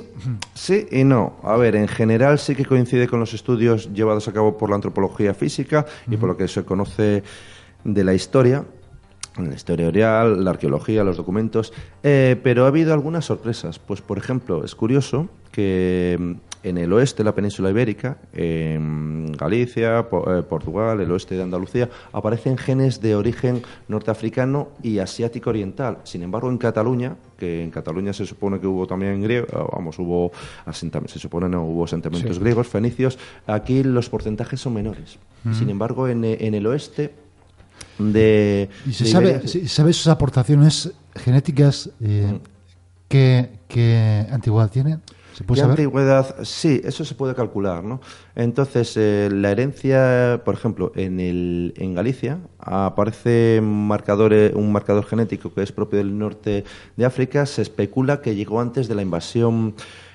sí y no. A ver, en general sí que coincide con los estudios llevados a cabo por la antropología física y por lo que se conoce de la historia, la historia oral, la arqueología, los documentos, eh, pero ha habido algunas sorpresas. Pues, por ejemplo, es curioso que en el oeste de la península ibérica, en Galicia, eh, Portugal, el oeste de Andalucía, aparecen genes de origen norteafricano y asiático oriental. Sin embargo, en Cataluña, que en Cataluña se supone que hubo también griego, eh, vamos, hubo asentamientos, se supone no hubo asentamientos griegos, fenicios, aquí los porcentajes son menores. Sin embargo, en, eh, en el oeste de ¿Y se de sabe, Iberia- se- sabe sus aportaciones genéticas eh, qué, qué antigüedad tienen? ¿Se puede ¿Qué saber? antigüedad? Sí, eso se puede calcular, ¿no? Entonces, eh, la herencia, por ejemplo, en, el, en Galicia aparece marcadores, un marcador genético que es propio del norte de África. Se especula que llegó antes de la invasión,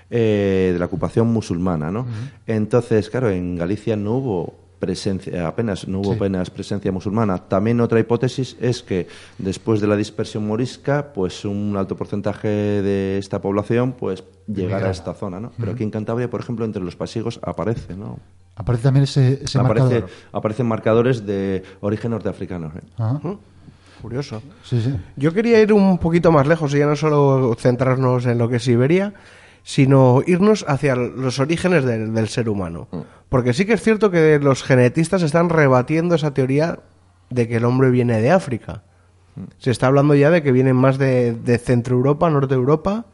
eh, de la ocupación musulmana, ¿no? Entonces, claro, en Galicia no hubo presencia, apenas no hubo Sí. apenas presencia musulmana. También otra hipótesis es que después de la dispersión morisca, pues un alto porcentaje de esta población pues llegara a esta zona, ¿no? Pero aquí en Cantabria, por ejemplo, entre los pasiegos aparece, ¿no? Aparece también ese, ese Aparece, marcador. aparecen marcadores de origen norteafricano. ¿eh? Ajá. curioso. Sí, sí. Yo quería ir un poquito más lejos y ya no solo centrarnos en lo que es Siberia, sino irnos hacia los orígenes del, del ser humano. Porque sí que es cierto que los genetistas están rebatiendo esa teoría de que el hombre viene de África. Se está hablando ya de que vienen más de, de Centro Europa, Norte Europa,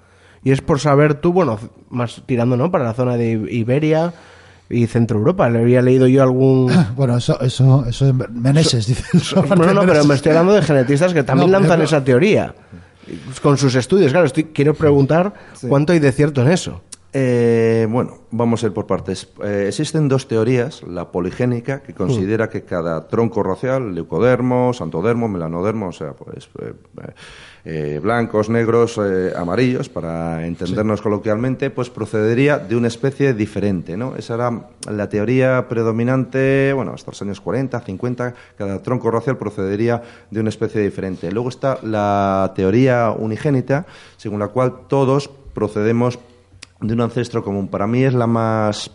y es por saber tú, bueno, más tirando, ¿no? Para la zona de Iberia y Centro Europa. Le había leído yo algún... [LAUGHS] Bueno, eso, eso, eso es Meneses, dice. No, no, pero me estoy hablando de genetistas que también No, lanzan esa teoría. Con sus estudios, claro, estoy, quiero preguntar cuánto hay de cierto en eso. Eh, bueno, vamos a ir por partes. Eh, existen dos teorías, la poligénica, que considera que cada tronco racial, leucodermo, santodermo, melanodermo, o sea, pues eh, eh, blancos, negros, eh, amarillos, para entendernos coloquialmente, pues procedería de una especie diferente, ¿no? Esa era la teoría predominante, bueno, hasta los años 40, 50, cada tronco racial procedería de una especie diferente. Luego está la teoría unigénita, según la cual todos procedemos de un ancestro común. Para mí es la más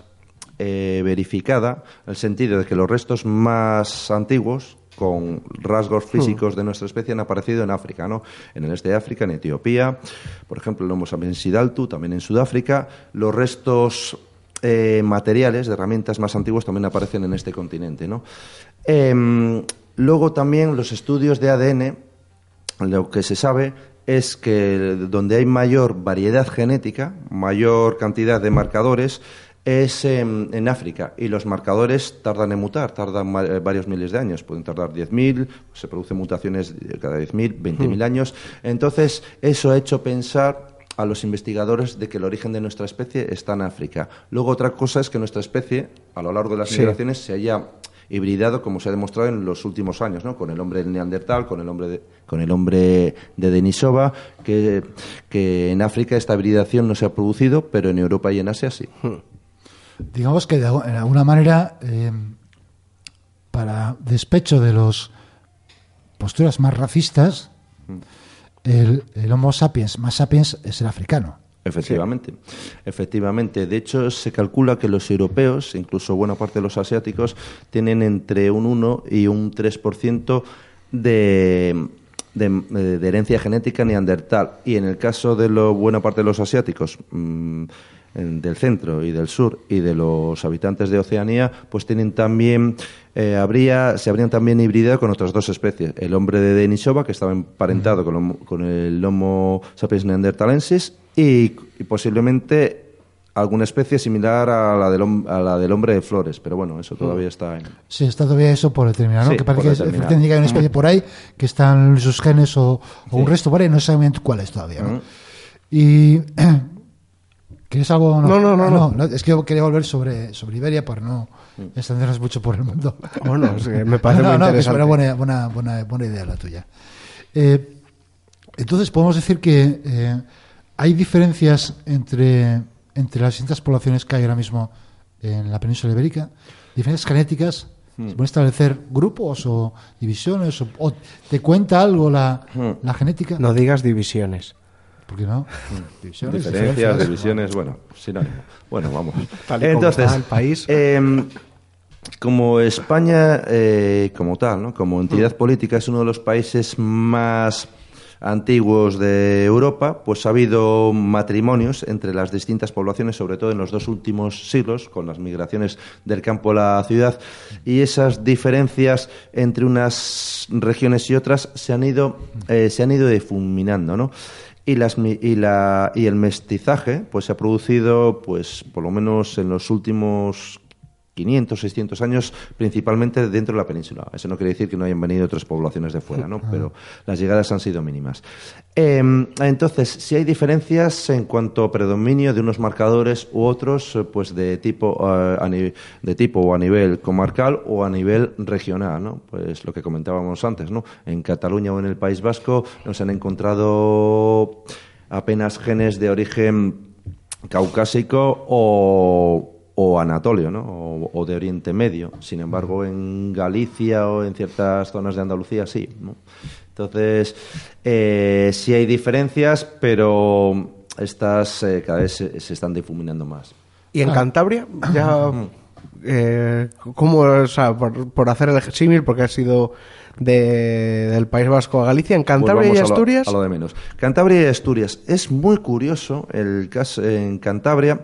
eh, verificada, en el sentido de que los restos más antiguos con rasgos físicos de nuestra especie han aparecido en África, ¿no? En el este de África, en Etiopía, por ejemplo, el Homo sapiens sidaltu, también en Sudáfrica. Los restos eh, materiales de herramientas más antiguos también aparecen en este continente, ¿no? Em, luego también los estudios de ADN lo que se sabe es que donde hay mayor variedad genética, mayor cantidad de marcadores, es en, en África. Y los marcadores tardan en mutar, tardan eh, varios miles de años. Pueden tardar 10.000, se producen mutaciones cada 10.000, 20.000 años. Entonces, eso ha hecho pensar a los investigadores de que el origen de nuestra especie está en África. Luego, otra cosa es que nuestra especie, a lo largo de las Sí. migraciones, se haya hibridado como se ha demostrado en los últimos años, ¿no? Con el hombre del Neandertal, con el hombre de, con el hombre de Denisova, que, que en África esta hibridación no se ha producido, pero en Europa y en Asia sí. Digamos que de, en alguna manera, eh, para despecho de las posturas más racistas, el, el Homo sapiens más sapiens es el africano. Efectivamente, efectivamente. De hecho, se calcula que los europeos, incluso buena parte de los asiáticos, tienen entre un 1 y un 3% de, de, de herencia genética neandertal. Y en el caso de lo, buena parte de los asiáticos, mm, del centro y del sur y de los habitantes de Oceanía, pues tienen también, eh, habría, se habrían también hibridado con otras dos especies. El hombre de Denisova, que estaba emparentado con, con el Homo sapiens neanderthalensis, y, y posiblemente alguna especie similar a la, del, a la del hombre de flores. Pero bueno, eso todavía está en... Sí, está todavía eso por determinar, ¿no? Sí, que parece que efectivamente que hay una especie por ahí que están sus genes o, o un resto por ahí, no sabemos cuál es todavía, ¿no? Ujú. Y... [CLEARS THROAT] ¿Quieres algo? No, no, no, Ah, no. Es que yo quería volver sobre, sobre Iberia para no extendernos mucho por el mundo. Bueno, es que me [LAUGHS] parece no, muy no, que es interesante. una buena, buena, buena, buena idea la tuya. Eh, entonces, podemos decir que eh, hay diferencias entre, entre las distintas poblaciones que hay ahora mismo en la península ibérica, diferencias genéticas. Hmm. ¿Se pueden establecer grupos o divisiones? O, o ¿Te cuenta algo la, Hmm. la genética? No digas divisiones. ¿Por qué no? Divisiones, Diferencias, diferencias. divisiones, bueno, sinónimo. Bueno, vamos. Tal Entonces, el país. em, como España, eh, como tal, ¿no? como entidad política, es uno de los países más antiguos de Europa, pues ha habido matrimonios entre las distintas poblaciones, sobre todo en los dos últimos siglos, con las migraciones del campo a la ciudad, y esas diferencias entre unas regiones y otras se han ido, eh, se han ido difuminando, ¿no? Y, las, y, la, y el mestizaje pues se ha producido pues por lo menos en los últimos 500, 600 años, principalmente dentro de la península. Eso no quiere decir que no hayan venido otras poblaciones de fuera, ¿no? Pero las llegadas han sido mínimas. Eh, entonces, si hay diferencias en cuanto a predominio de unos marcadores u otros, eh, pues de tipo, eh, a de tipo o a nivel comarcal o a nivel regional, ¿no? Pues lo que comentábamos antes, ¿no? En Cataluña o en el País Vasco nos han encontrado apenas genes de origen caucásico o, o anatolio, ¿no? O, o de Oriente Medio. Sin embargo, en Galicia o en ciertas zonas de Andalucía sí, ¿no? Entonces, eh, sí hay diferencias, pero estas eh, cada vez se, se están difuminando más. ¿Y en Cantabria? [CLEARS THROAT] Ya eh, ¿cómo, o sea, por, por hacer el símil, porque ha sido de, del País Vasco a Galicia, en Pues Cantabria vamos y a lo- Asturias? A lo, de menos. Cantabria y Asturias. Es muy curioso el caso en Cantabria.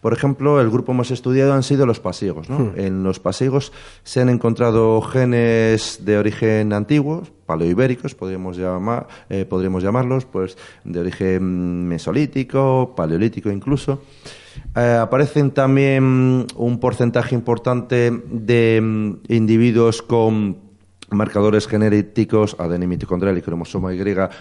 Por ejemplo, el grupo más estudiado han sido los pasiegos. ¿no? Hmm. En los pasiegos se han encontrado genes de origen antiguo, paleoibéricos, podríamos, llamar, eh, podríamos llamarlos, pues de origen mesolítico, paleolítico incluso. Eh, aparecen también un porcentaje importante de mm, individuos con marcadores genéticos ADN mitocondrial y cromosoma Y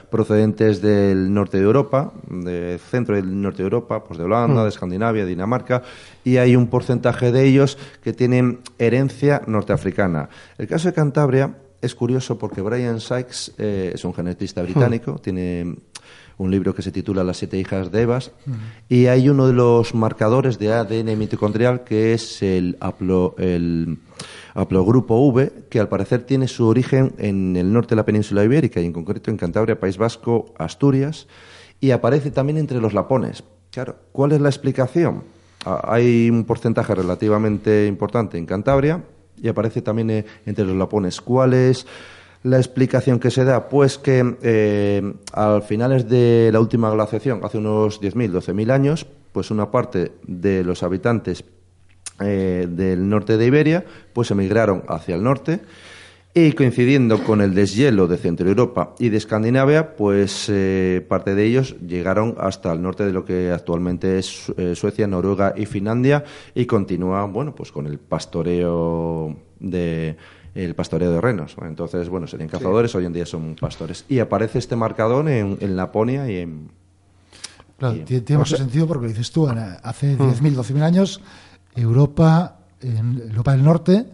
procedentes del norte de Europa, del centro del norte de Europa, pues de Holanda, de Escandinavia, Dinamarca, y hay un porcentaje de ellos que tienen herencia norteafricana. El caso de Cantabria es curioso porque Brian Sykes eh, es un genetista británico, tiene un libro que se titula Las siete hijas de Evas, y hay uno de los marcadores de ADN mitocondrial que es el, haplo- el haplogrupo V, que al parecer tiene su origen en el norte de la península ibérica, y en concreto en Cantabria, País Vasco, Asturias, y aparece también entre los lapones. Claro, ¿cuál es la explicación? Ah, Hay un porcentaje relativamente importante en Cantabria y aparece también eh, entre los lapones. ¿Cuál es la explicación que se da? Pues que eh, al finales de la última glaciación, hace unos 10.000, 12.000 años, pues una parte de los habitantes eh, del norte de Iberia, pues emigraron hacia el norte y coincidiendo con el deshielo de Centro Europa y de Escandinavia, pues eh, parte de ellos llegaron hasta el norte de lo que actualmente es eh, Suecia, Noruega y Finlandia y continúan, bueno, pues con el pastoreo de el pastoreo de renos. Entonces, bueno, serían cazadores, hoy en día son pastores. Y aparece este marcador en, en Laponia y en, Claro, Y- tiene, tiene mucho sentido porque lo dices tú, Ana, hace 10.000, 12.000 años, Europa, en Europa del Norte,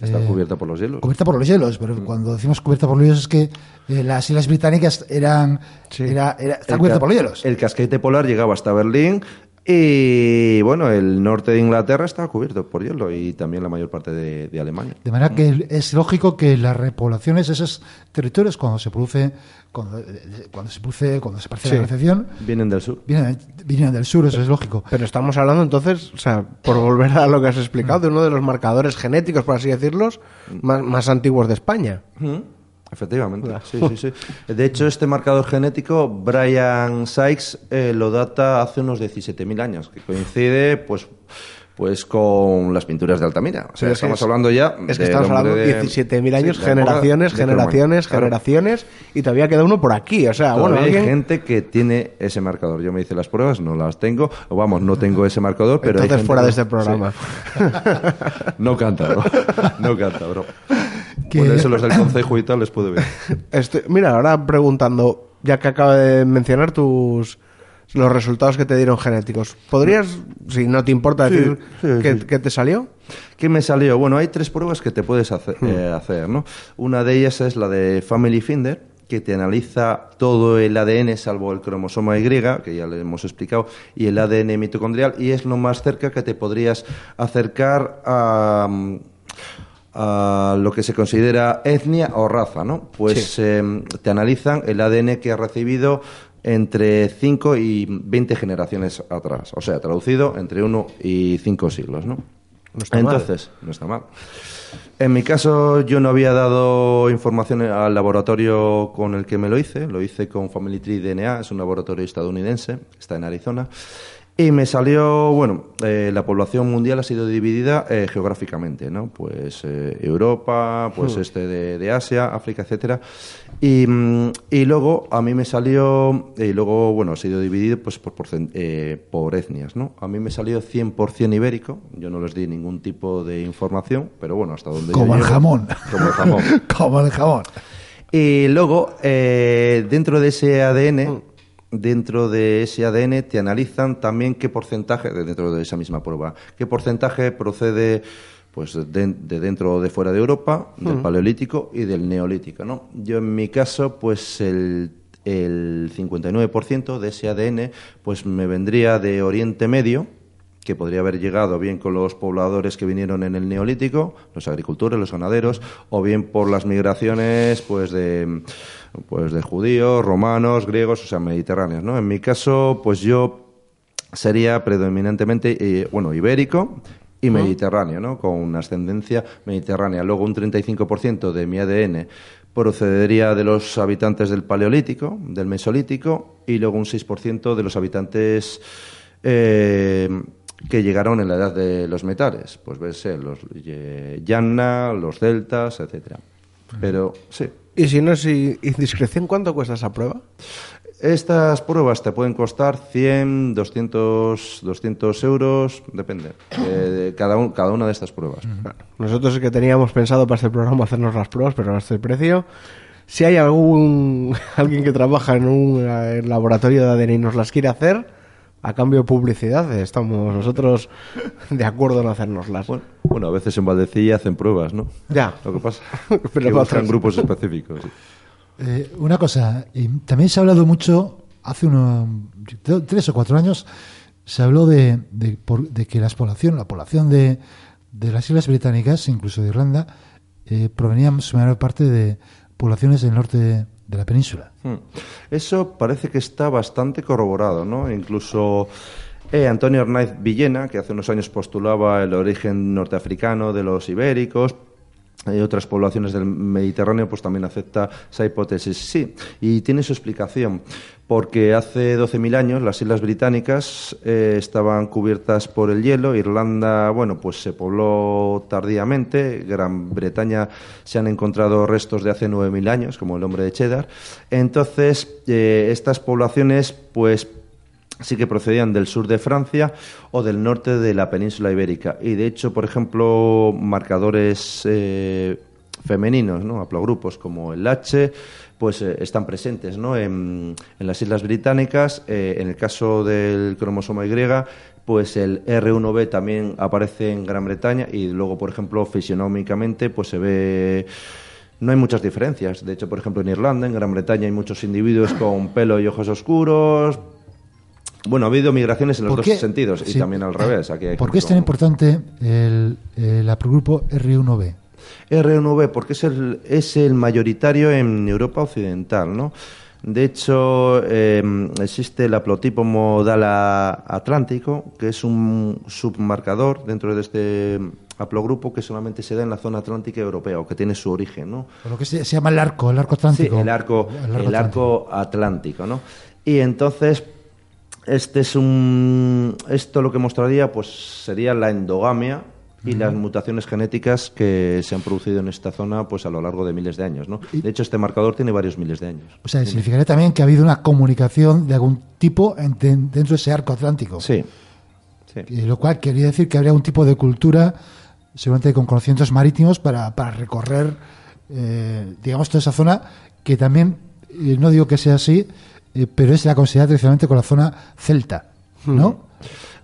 está eh, cubierta por los hielos. cubierta por los hielos, pero cuando decimos cubierta por los hielos es que eh, las islas británicas eran, Sí. era, era, está cubierta por los hielos. El casquete polar llegaba hasta Berlín y, bueno, el norte de Inglaterra estaba cubierto por hielo y también la mayor parte de, de Alemania. De manera que es lógico que las repoblaciones de esos territorios, cuando se produce, cuando, eh, cuando se produce, cuando se produce Sí. la glaciación, Vienen del sur. vienen, vienen del sur, eso es lógico. Pero estamos hablando entonces, o sea, por volver a lo que has explicado, de uno de los marcadores genéticos, por así decirlos, más, más antiguos de España. Ujú, Efectivamente, sí, sí, sí. De hecho, este marcador genético, Brian Sykes eh, lo data hace unos 17.000 años, que coincide, pues, pues con las pinturas de Altamira. O sea, Pero es estamos es- hablando ya. Es que estamos hablando de de 17.000 años, sí, generaciones, de generaciones. Claro. generaciones, y todavía queda uno por aquí. O sea, bueno, Todavía hay gente que tiene ese marcador. Yo me hice las pruebas, no las tengo. O vamos, no tengo ese marcador, pero hay Entonces gente fuera de este programa. Sí. [LAUGHS] no canta, bro. No canta, bro. Que- eso los del concejo y tal les puede ver. [LAUGHS] Estoy- mira, ahora preguntando, ya que acaba de mencionar tus los resultados que te dieron genéticos, ¿podrías, si no te importa, decir sí, qué, sí. qué te salió? ¿Qué me salió? Bueno, hay tres pruebas que te puedes hacer, eh, hacer, ¿no? Una de ellas es la de Family Finder, que te analiza todo el ADN, salvo el cromosoma Y, que ya le hemos explicado, y el ADN mitocondrial, y es lo más cerca que te podrías acercar a, mm, a lo que se considera etnia o raza, ¿no? Pues eh, te analizan el ADN que ha recibido entre 5 y 20 generaciones atrás. O sea, traducido entre 1 y 5 siglos, ¿no? No está mal. Entonces, no está mal. En mi caso, yo no había dado información al laboratorio con el que me lo hice. Lo hice con Family Tree DNA, es un laboratorio estadounidense, está en Arizona. Y me salió, bueno, eh, la población mundial ha sido dividida eh, geográficamente, ¿no? Pues eh, Europa, pues este de, de Asia, África, etcétera. Y, mm, y luego a mí me salió, y luego, bueno, ha sido dividido pues por, eh, por etnias, ¿no? A mí me salió 100% ibérico, yo no les di ningún tipo de información, pero bueno, hasta donde yo Como el llego- jamón. Como el jamón. [LAUGHS] Como el jamón. Y luego, eh, dentro de ese ADN, dentro de ese ADN te analizan también qué porcentaje, de dentro de esa misma prueba, qué porcentaje procede pues de, de dentro o de fuera de Europa, del Paleolítico y del Neolítico, ¿no? Yo en mi caso, pues el el 59% de ese ADN pues me vendría de Oriente Medio, que podría haber llegado bien con los pobladores que vinieron en el Neolítico, los agricultores, los ganaderos, o bien por las migraciones pues de pues de judíos, romanos, griegos, o sea, mediterráneos, ¿no? En mi caso, pues yo sería predominantemente eh, bueno, ibérico y mediterráneo, ¿no? con ascendencia mediterránea. Luego un 35% de mi ADN procedería de los habitantes del Paleolítico, del Mesolítico, y luego un 6% de los habitantes eh, que llegaron en la edad de los metales. Pues ves, eh, los eh, Yanna, los celtas, etcétera. Pero sí. Y si no es indiscreción, ¿cuánto cuesta esa prueba? Estas pruebas te pueden costar 100, 200, 200 euros, depende de cada, cada una de estas pruebas. Nosotros es que teníamos pensado para este programa hacernos las pruebas, pero a este precio. Si hay algún [LAUGHS] alguien que trabaja en un laboratorio de ADN y nos las quiere hacer, a cambio de publicidad, estamos nosotros de acuerdo en hacernoslas. Bueno, bueno a veces en Valdecilla hacen pruebas, ¿no? Ya. Lo que pasa [LAUGHS] pero que grupos específicos. Eh, una cosa, también se ha hablado mucho, hace unos tres o cuatro años, se habló de, de, que la población, la población de, de, las Islas Británicas, incluso de Irlanda, eh, provenían su mayor parte de poblaciones del norte de, la península. Hmm. Eso parece que está bastante corroborado, ¿no? Incluso eh, Antonio Arnaiz Villena, que hace unos años postulaba el origen norteafricano de los ibéricos, hay otras poblaciones del Mediterráneo, pues también acepta esa hipótesis. Sí, y tiene su explicación, porque hace 12.000 años las Islas Británicas eh, estaban cubiertas por el hielo, Irlanda, bueno, pues se pobló tardíamente, Gran Bretaña se han encontrado restos de hace 9.000 años, como el hombre de Cheddar. Entonces, eh, estas poblaciones, pues sí que procedían del sur de Francia o del norte de la península ibérica. Y de hecho, por ejemplo, marcadores eh, femeninos, ¿no? haplogrupos como el H, pues eh, están presentes ¿no? en, las Islas Británicas. Eh, en el caso del cromosoma Y, pues el R1b también aparece en Gran Bretaña y luego, por ejemplo, fisionómicamente, pues se ve no hay muchas diferencias. De hecho, por ejemplo, en Irlanda, en Gran Bretaña, hay muchos individuos con pelo y ojos oscuros, bueno, ha habido migraciones en los dos sentidos y también al revés. Aquí ¿Por qué es tan importante el, el grupo R1B? R1B porque es el, es el mayoritario en Europa Occidental, ¿no? De hecho, em, existe el haplotipo modal atlántico, que es un submarcador dentro de este haplogrupo que solamente se da en la zona atlántica europea o que tiene su origen, ¿no? Lo que se, llama el arco, el arco atlántico. Sí, el arco, el arco, atlántico, ¿no? Y entonces, este es un esto lo que mostraría pues sería la endogamia y las mutaciones genéticas que se han producido en esta zona pues a lo largo de miles de años, ¿no? De hecho este marcador tiene varios miles de años. O sea, significaría también que ha habido una comunicación de algún tipo dentro de ese arco atlántico. Sí. lo cual quería decir que habría un tipo de cultura seguramente con conocimientos marítimos para, para recorrer eh, digamos toda esa zona que también eh, no digo que sea así eh, pero es la considerada tradicionalmente con la zona celta, ¿no? Hmm.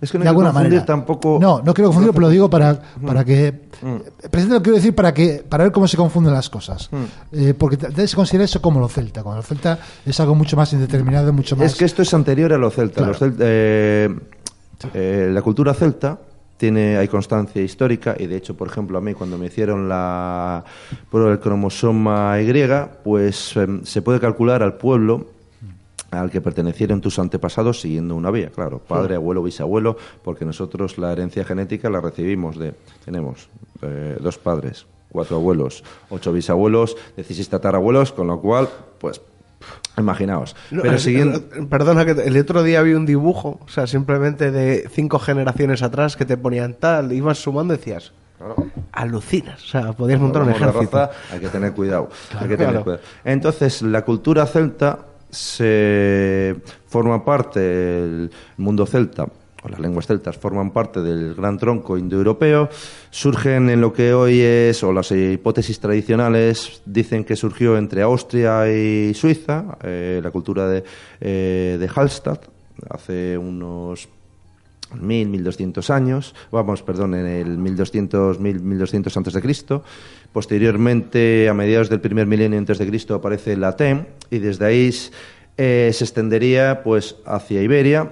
Es que no hay que confundir tampoco. No, no quiero confundirlo, pero lo digo para, hmm. para que. Hmm. Presente lo quiero decir para que para ver cómo se confunden las cosas. Eh, porque se considera eso como lo celta. Cuando lo celta es algo mucho más indeterminado, mucho más. Es que esto es anterior a lo celta. Eh, la cultura celta tiene hay constancia histórica y de hecho por ejemplo a mí cuando me hicieron la prueba del cromosoma Y pues em, se puede calcular al pueblo al que pertenecieron tus antepasados siguiendo una vía, claro, padre, abuelo, bisabuelo, porque nosotros la herencia genética la recibimos de, tenemos eh, dos padres, cuatro abuelos, ocho bisabuelos, dieciséis tatarabuelos, con lo cual, pues, imaginaos. Pero siguiendo... Perdona, que el otro día vi un dibujo, o sea, simplemente de cinco generaciones atrás que te ponían tal, ibas sumando y decías... Alucinas, o sea, podías montar un ejército. hay que tener cuidado. hay que tener cuidado. Entonces, la cultura celta se forma parte del mundo celta o las lenguas celtas forman parte del gran tronco indoeuropeo, surgen en lo que hoy es, o las hipótesis tradicionales dicen que surgió entre Austria y Suiza, eh, la cultura de, eh, de Hallstatt, hace unos 1000, 1200 años, vamos, perdón, en el 1200, 1200 antes de Cristo. Posteriormente, a mediados del primer milenio antes de Cristo, aparece la TEM y desde ahí eh, se extendería pues hacia Iberia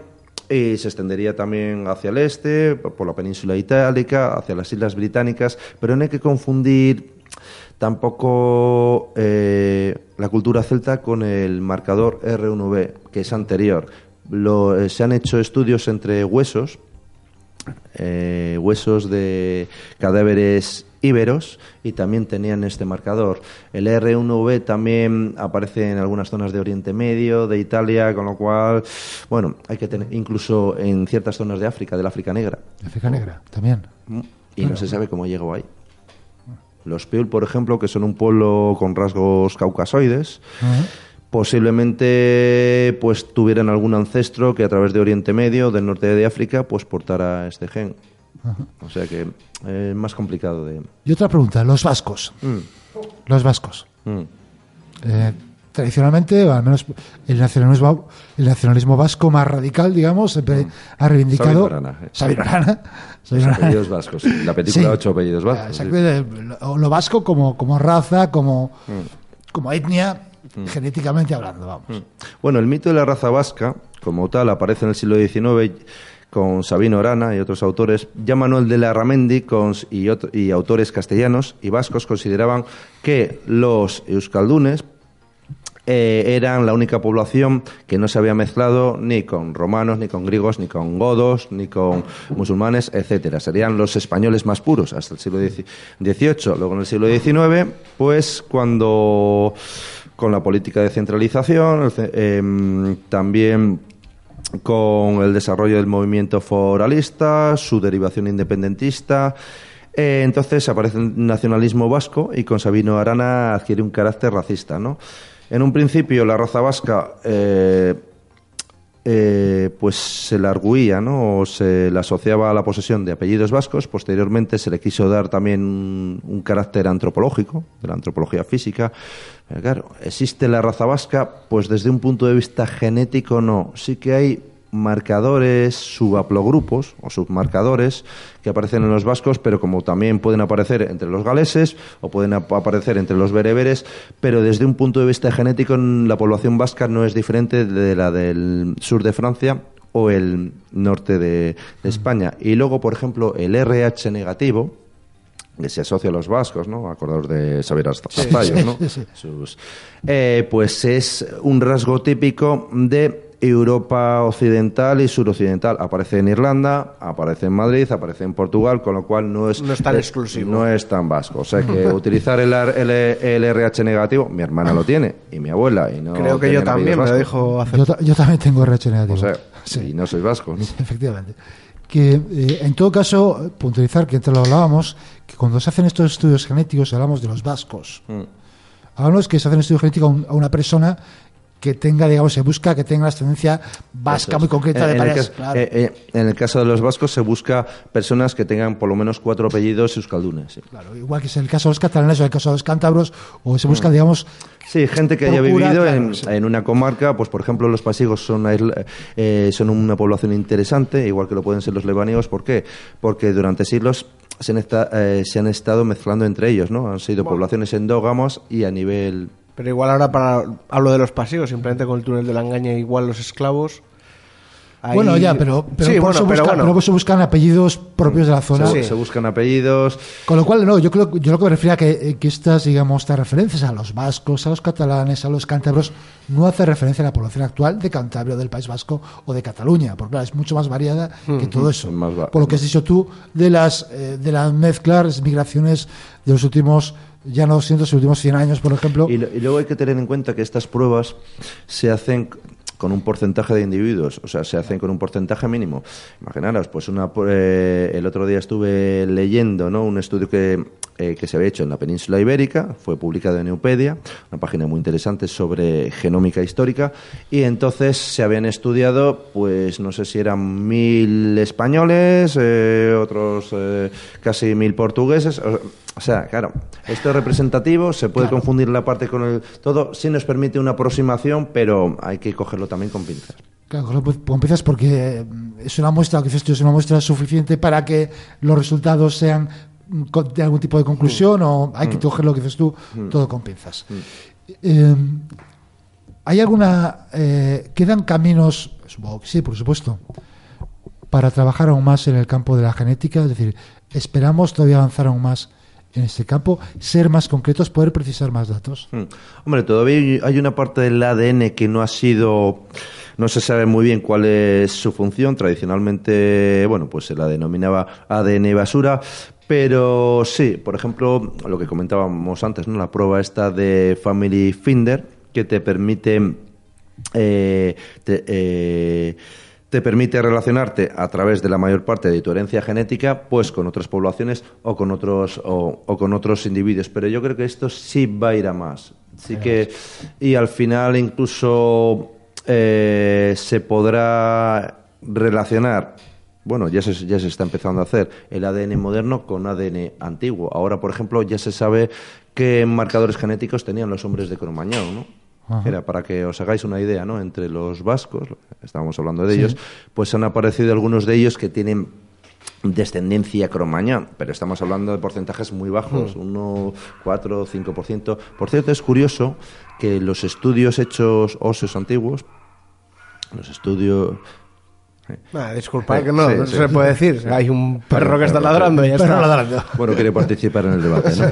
y se extendería también hacia el este, por la península itálica, hacia las islas británicas, pero no hay que confundir tampoco eh, la cultura celta con el marcador R1b, que es anterior. Eh, se han hecho estudios entre huesos huesos de cadáveres íberos y también tenían este marcador. El R1V también aparece en algunas zonas de Oriente Medio, de Italia, con lo cual, bueno, hay que tener, incluso en ciertas zonas de África, del África Negra. África Negra, también. Y no se sabe cómo llegó ahí. Los Piul, por ejemplo, que son un pueblo con rasgos caucasoides, posiblemente pues tuvieran algún ancestro que a través de Oriente Medio, del norte de África, pues portara este gen. O sea que eh, es más complicado de... Y otra pregunta, los vascos. Los vascos. Mm. Eh, tradicionalmente, o al menos el nacionalismo, el nacionalismo vasco más radical, digamos, siempre ha reivindicado. Sabino Arana, eh. Sabino Arana. [LAUGHS] Los apellidos vascos. La película Sí. Ocho apellidos vascos. sí. Exactamente, lo, lo vasco como, como raza, como, Mm. como etnia, genéticamente hablando, vamos. Bueno, el mito de la raza vasca, como tal, aparece en el siglo XIX con Sabino Arana y otros autores. Ya Manuel de la Ramendi con, y, ot- y autores castellanos y vascos consideraban que los euskaldunes eh, eran la única población que no se había mezclado ni con romanos, ni con griegos, ni con godos, ni con musulmanes, etcétera. Serían los españoles más puros hasta el siglo XVIII. Luego en el siglo XIX, pues cuando con la política de centralización, em, también con el desarrollo del movimiento foralista, su derivación independentista. eh, entonces aparece el nacionalismo vasco y con Sabino Arana adquiere un carácter racista. ¿no? En un principio la raza vasca eh, eh, pues se la arguía, ¿no? O se la asociaba a la posesión de apellidos vascos. Posteriormente se le quiso dar también un, carácter antropológico, de la antropología física. Claro, ¿existe la raza vasca? Pues desde un punto de vista genético no. Sí que hay marcadores, subhaplogrupos o submarcadores que aparecen en los vascos, pero como también pueden aparecer entre los galeses o pueden ap- aparecer entre los bereberes, pero desde un punto de vista genético la población vasca no es diferente de la del sur de Francia o el norte de, de España. Y luego, por ejemplo, el RH negativo, que se asocia a los vascos, ¿no? Acordaos de Xavier Arzayos, ¿no? sí, sí. Sus- eh, pues es un rasgo típico de Europa occidental y suroccidental. Aparece en Irlanda, aparece en Madrid, aparece en Portugal, con lo cual no es, No es tan exclusivo. No es tan vasco. O sea que utilizar el, ar- el, el RH negativo, mi hermana lo tiene y mi abuela. Y no Creo que yo también, me lo dijo hace Yo, ta- yo también tengo RH negativo. O sea, Sí. y no sois vasco. ¿no? Efectivamente. Que eh, en todo caso, puntualizar que antes lo hablábamos, que cuando se hacen estos estudios genéticos hablamos de los vascos. Mm. Hablamos que se hace un estudio genético a, un- a una persona que tenga, digamos, se busca que tenga la ascendencia vasca es. muy concreta En- de claro. eh, eh, en el caso de los vascos se busca personas que tengan por lo menos cuatro apellidos euskaldunes. Sí, Claro, igual que es el caso de los catalanes o el caso de los cántabros, o se Mm. busca, digamos, Sí, gente que haya vivido claro, en, sí. en una comarca, pues por ejemplo los pasigos son, eh, son una población interesante, igual que lo pueden ser los lebaniegos. ¿Por qué? Porque durante siglos se han, esta- eh, se han estado mezclando entre ellos, ¿no? Han sido poblaciones endógamos y a nivel... Pero igual ahora para hablo de los pasivos, simplemente con el túnel de la engaña, igual los esclavos. ahí- bueno, ya, pero, pero, sí, por, bueno, eso pero buscan, bueno. pero por eso buscan apellidos propios de la zona. Se, se buscan apellidos. Con lo cual, no, yo creo yo lo que me refiero a que, eh, que estas, digamos, estas referencias a los vascos, a los catalanes, a los cántabros, no hace referencia a la población actual de Cantabria, o del País Vasco o de Cataluña, porque claro, es mucho más variada que todo eso. Más va- Por lo que has dicho tú de las eh, de las mezclas, migraciones de los últimos, ya no 200, los últimos 100 años, por ejemplo. Y, y luego hay que tener en cuenta que estas pruebas se hacen con un porcentaje de individuos, o sea, se hacen con un porcentaje mínimo. Imaginaros, pues una, eh, el otro día estuve leyendo ¿no? un estudio que, eh, que se había hecho en la península ibérica, fue publicado en Eupedia, una página muy interesante sobre genómica histórica, y entonces se habían estudiado, pues no sé si eran mil españoles, eh, otros eh, casi mil portugueses, o sea, claro, esto es representativo, se puede confundir la parte con el todo, sí nos permite una aproximación, pero hay que cogerlo también con pinzas. Claro, con lo que empiezas porque eh, es una muestra, que es una muestra suficiente para que los resultados sean mm, con- de algún tipo de conclusión o hay que coger lo que dices tú todo con pinzas. Eh, ¿Hay alguna... eh, ¿Quedan caminos, supongo que sí, por supuesto, para trabajar aún más en el campo de la genética? Es decir, ¿esperamos todavía avanzar aún más en este campo? ¿Ser más concretos? ¿Poder precisar más datos? Mm. Hombre, todavía hay- una parte del ADN que no ha sido No se sabe muy bien cuál es su función. Tradicionalmente, bueno, pues se la denominaba ADN basura, pero sí, por ejemplo, lo que comentábamos antes, ¿no? La prueba esta de Family Finder, que te permite. eh, eh, te permite relacionarte a través de la mayor parte de tu herencia genética pues con otras poblaciones o con otros o, o con otros individuos pero yo creo que esto sí va a ir a más sí que y al final incluso eh, se podrá relacionar bueno, ya se, ya se está empezando a hacer el ADN moderno con ADN antiguo. Ahora, por ejemplo, ya se sabe qué marcadores genéticos tenían los hombres de Cromañón, ¿no? Ajá. Era para que os hagáis una idea, ¿no? Entre los vascos, estábamos hablando de ellos, pues han aparecido algunos de ellos que tienen descendencia cromañón, pero estamos hablando de porcentajes muy bajos, 1, 4, 5%. Por cierto, es curioso que los estudios hechos óseos antiguos, los estudios... Ah, disculpa, que no, sí, no sí. se puede decir. Hay un perro que está ladrando y ya está. ladrando. Bueno, quiere participar en el debate, ¿no?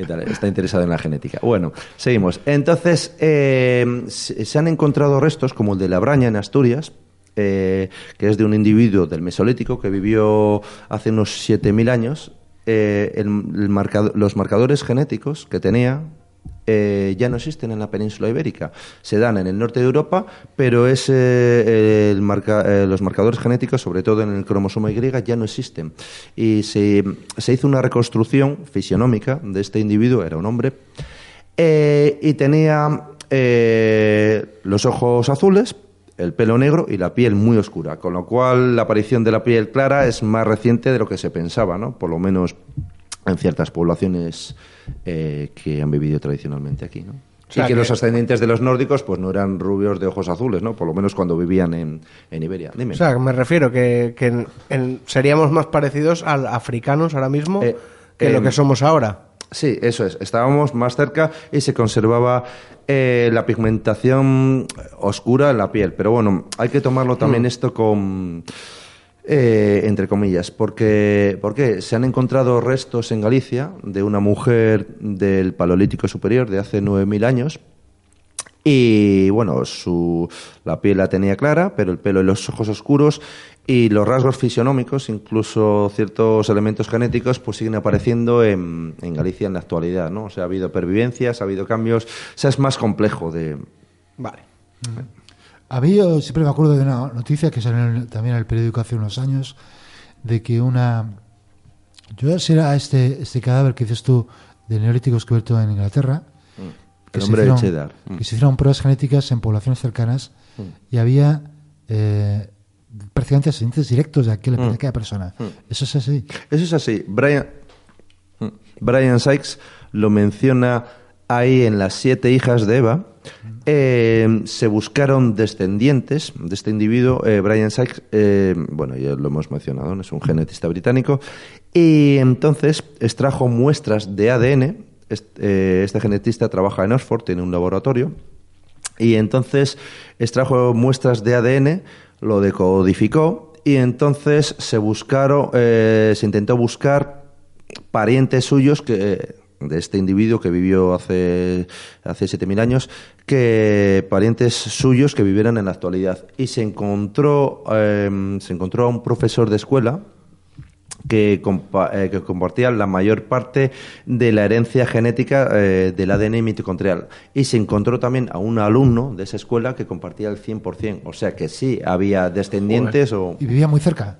Y tal, está interesado en la genética. Bueno, seguimos. Entonces, eh, se se han encontrado restos como el de la Braña en Asturias, eh, que es de un individuo del Mesolítico que vivió hace unos 7.000 años. Eh, el- el marcado- los marcadores genéticos que tenía eh, ya no existen en la península ibérica. Se dan en el norte de Europa, pero ese, eh, eh, los marcadores genéticos, sobre todo en el cromosoma Y, ya no existen. Y se, se hizo una reconstrucción fisionómica de este individuo, era un hombre, y tenía los ojos azules, el pelo negro y la piel muy oscura, con lo cual la aparición de la piel clara es más reciente de lo que se pensaba, ¿no? Por lo menos en ciertas poblaciones eh, que han vivido tradicionalmente aquí, ¿no? sea y que, que- los ascendientes de los nórdicos pues no eran rubios de ojos azules, ¿no? Por lo menos cuando vivían en, en Iberia. Dime. O sea, me refiero que, que en- en- seríamos más parecidos al africanos ahora mismo Eh, que eh, lo que somos ahora. Sí, eso es. Estábamos más cerca y se conservaba eh, la pigmentación oscura en la piel. Pero bueno, hay que tomarlo también esto con. Eh, entre comillas, porque, porque se han encontrado restos en Galicia de una mujer del Paleolítico Superior de hace 9.000 años y bueno, su, la piel la tenía clara, pero el pelo y los ojos oscuros y los rasgos fisionómicos, incluso ciertos elementos genéticos, pues siguen apareciendo en, en Galicia en la actualidad, ¿no? O sea, ha habido pervivencias, ha habido cambios, o sea, es más complejo de... Vale. Mí yo siempre me acuerdo de una noticia que salió en el- también en el periódico hace unos años, de que una... Yo era este, este cadáver que dices tú de neolítico descubierto en Inglaterra, El se hombre de hicieron- cheddar. Mm. que se hicieron pruebas genéticas en poblaciones cercanas y había eh, prácticamente ascendientes directos de aquella, de aquella persona. Eso es así. Eso es así. Brian, Brian Sykes lo menciona ahí en las siete hijas de Eva. Eh, se buscaron descendientes de este individuo. Eh, Brian Sykes, eh, bueno, ya lo hemos mencionado, es un genetista británico. Y entonces extrajo muestras de ADN. Este, este genetista trabaja en Oxford, tiene un laboratorio. Y entonces extrajo muestras de ADN, lo decodificó y entonces se buscaron, se intentó buscar parientes suyos que de este individuo que vivió hace hace 7000 años que parientes suyos que vivieran en la actualidad y se encontró eh, se encontró a un profesor de escuela que, compa- eh, que compartía la mayor parte de la herencia genética eh, del ADN mitocondrial. Y se encontró también a un alumno de esa escuela que compartía el 100%. O sea que sí, había descendientes o... Y vivía muy cerca,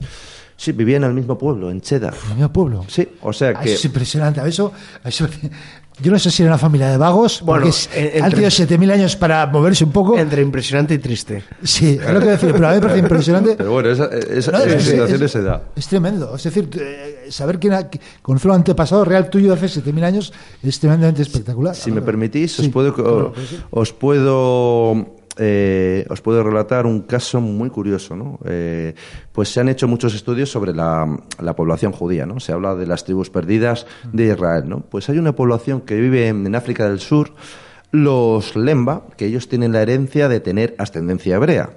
Sí, vivían en el mismo pueblo, en Cheddar. en el mismo pueblo. Sí, o sea Ah, que... Es impresionante. A Eso, a eso- [LAUGHS] yo no sé si era una familia de vagos, Bueno, porque han tenido 7.000 años para moverse un poco. Entre impresionante y triste. Sí, es lo que decir, pero a mí me parece impresionante. Pero bueno, esa, esa, No, esas es- situaciones es- se da. Es tremendo. Es decir, eh, saber quién ha, conocer un antepasado real tuyo de hace 7.000 años es tremendamente espectacular. Si me permitís, Sí, os puedo, pues os puedo, eh, os puedo relatar un caso muy curioso. ¿no? Eh, pues se han hecho muchos estudios sobre la, la población judía. ¿no? Se habla de las tribus perdidas de Israel. ¿no? Pues hay una población que vive en, África del Sur, los Lemba, que ellos tienen la herencia de tener ascendencia hebrea.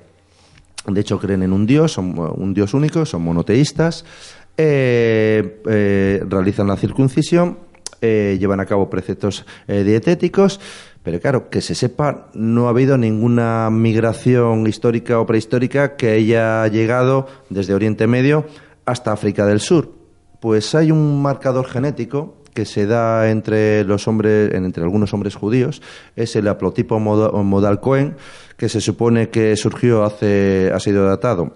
De hecho, creen en un dios, son un dios único, son monoteístas, eh, eh, realizan la circuncisión, llevan a cabo preceptos dietéticos, Pero claro, que se sepa, no ha habido ninguna migración histórica o prehistórica que haya llegado desde Oriente Medio hasta África del Sur. Pues hay un marcador genético que se da entre los hombres, entre algunos hombres judíos, es el haplotipo moda- modal Cohen, que se supone que surgió hace, ha sido datado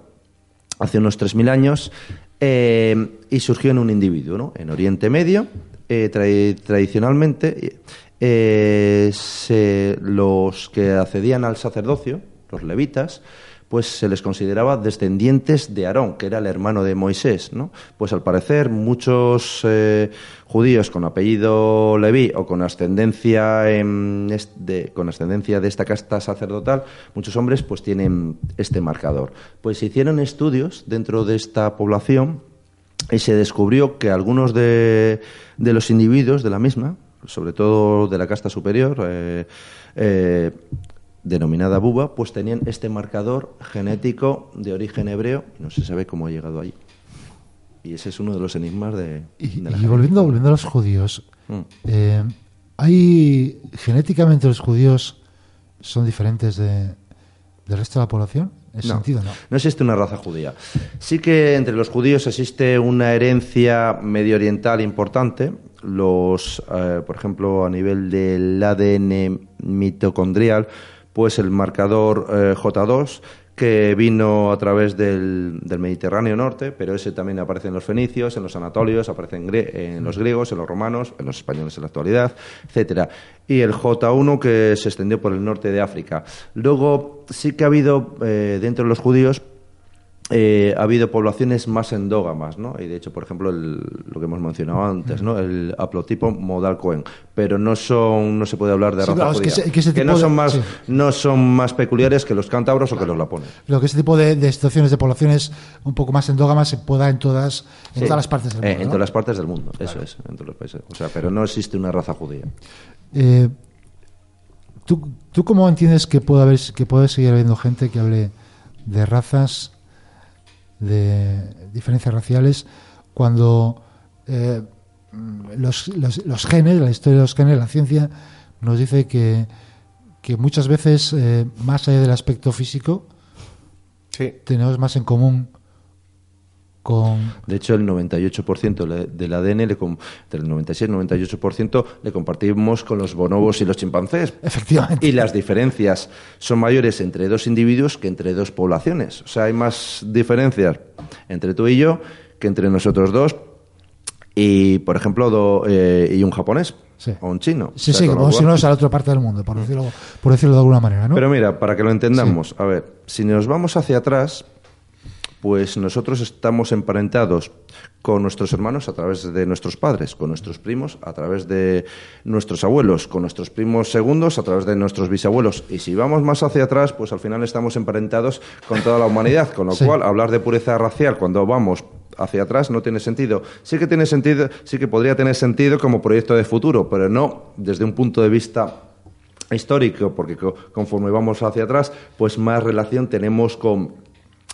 hace unos 3.000 años eh, y surgió en un individuo, ¿no? En Oriente Medio, eh, tra- tradicionalmente, eh, se- los que accedían al sacerdocio, los levitas, pues se les consideraba descendientes de Aarón, que era el hermano de Moisés, ¿no? Pues al parecer muchos eh, judíos con apellido Leví o con ascendencia en est- de, con ascendencia de esta casta sacerdotal, muchos hombres pues tienen este marcador. Pues se hicieron estudios dentro de esta población y se descubrió que algunos de, de los individuos de la misma, sobre todo de la casta superior, eh, eh, denominada buba, pues tenían este marcador genético de origen hebreo y no se sabe cómo ha llegado allí. Y ese es uno de los enigmas de, Y, de la y volviendo, volviendo a los judíos, Mm. eh, ¿hay genéticamente los judíos son diferentes de, del resto de la población? No, sentido, no. no existe una raza judía. Sí que entre los judíos existe una herencia medio oriental importante. Los, eh, por ejemplo, a nivel del ADN mitocondrial, pues el marcador eh, J2 que vino a través del, del Mediterráneo norte, pero ese también aparece en los fenicios, en los anatolios, aparece en, en los griegos, en los romanos, en los españoles en la actualidad, etcétera. Y el J1 que se extendió por el norte de África. Luego sí que ha habido eh, dentro de los judíos eh, ha habido poblaciones más endógamas, ¿no? Y de hecho, por ejemplo, el- lo que hemos mencionado antes, ¿no? El haplotipo modal Cohen, pero no son, no se puede hablar de Sí, raza claro, es que judía, ese- que ese tipo no de- son más, sí. no son más peculiares que los cántabros o que los lapones. Lo que ese tipo de, de situaciones de poblaciones un poco más endógamas se pueda en todas, en Sí. todas las partes del Eh, mundo. en ¿no? todas las partes del mundo, eso es, en todos los países. O sea, pero no existe una raza judía. Eh, ¿tú, ¿Tú cómo entiendes que puede, haber, que puede seguir habiendo gente que hable de razas, de diferencias raciales, cuando eh, los, los- los genes, la historia de los genes, la ciencia, nos dice que, que muchas veces, eh, más allá del aspecto físico, Sí. tenemos más en común con... De hecho, el 98% le- del ADN, le com- del 96-98%, le compartimos con los bonobos y los chimpancés. Efectivamente. Y las diferencias son mayores entre dos individuos que entre dos poblaciones. O sea, hay más diferencias entre tú y yo que entre nosotros dos y, por ejemplo, do- eh, y un japonés Sí. o un chino. Sí, O sea, sí, como si no es a la otra parte del mundo, por decirlo, por decirlo de alguna manera, ¿no? Pero mira, para que lo entendamos, a ver, si nos vamos hacia atrás, pues nosotros estamos emparentados con nuestros hermanos a través de nuestros padres, con nuestros primos a través de nuestros abuelos, con nuestros primos segundos a través de nuestros bisabuelos. Y si vamos más hacia atrás, pues al final estamos emparentados con toda la humanidad, con lo Sí. cual hablar de pureza racial cuando vamos hacia atrás no tiene sentido. Sí que tiene sentido, sí que podría tener sentido como proyecto de futuro, pero no desde un punto de vista histórico, porque co- conforme vamos hacia atrás, pues más relación tenemos con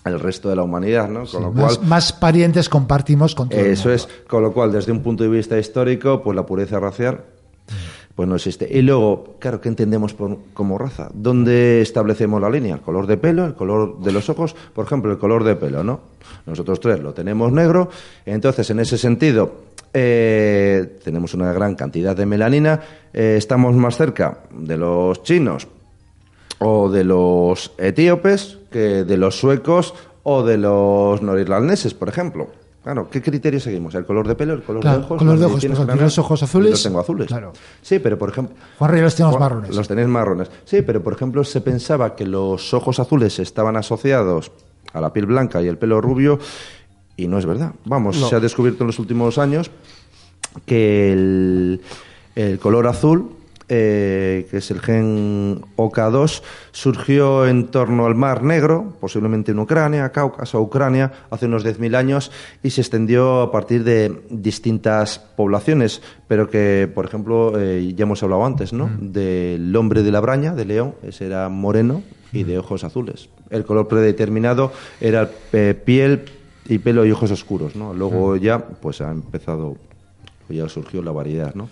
el resto de la humanidad, ¿no? Con Sí, lo más, cual, más parientes compartimos con todo el eso mundo. es, con lo cual, desde un punto de vista histórico, pues la pureza racial pues no existe. Y luego, claro, ¿qué entendemos por- como raza? ¿Dónde establecemos la línea? ¿El color de pelo? ¿El color de los ojos? Por ejemplo, el color de pelo, ¿no? Nosotros tres lo tenemos negro, entonces en ese sentido eh, tenemos una gran cantidad de melanina, eh, estamos más cerca de los chinos o de los etíopes que de los suecos o de los norirlandeses, por ejemplo. Claro, ¿qué criterio seguimos? ¿El color de pelo, el color Claro, de ojos? color de ¿Los ojos, tienes por ejemplo, naranjas? los ojos azules. Los tengo azules. Claro. Sí, pero por ejemplo... Juan Rey los tenemos marrones. Los tenéis marrones. Sí, pero por ejemplo se pensaba que los ojos azules estaban asociados a la piel blanca y el pelo rubio y no es verdad. Vamos, No. se ha descubierto en los últimos años que el, el color azul, eh, que es el gen OK2, surgió en torno al Mar Negro, posiblemente en Ucrania, Cáucaso, Ucrania, hace unos 10.000 años y se extendió a partir de distintas poblaciones, pero que, por ejemplo, eh, ya hemos hablado antes, ¿no? Del hombre de la braña, de León, ese era moreno y de ojos azules. El color predeterminado era eh, piel y pelo y ojos oscuros, ¿no? Luego ya, pues ha empezado, ya surgió la variedad, ¿no?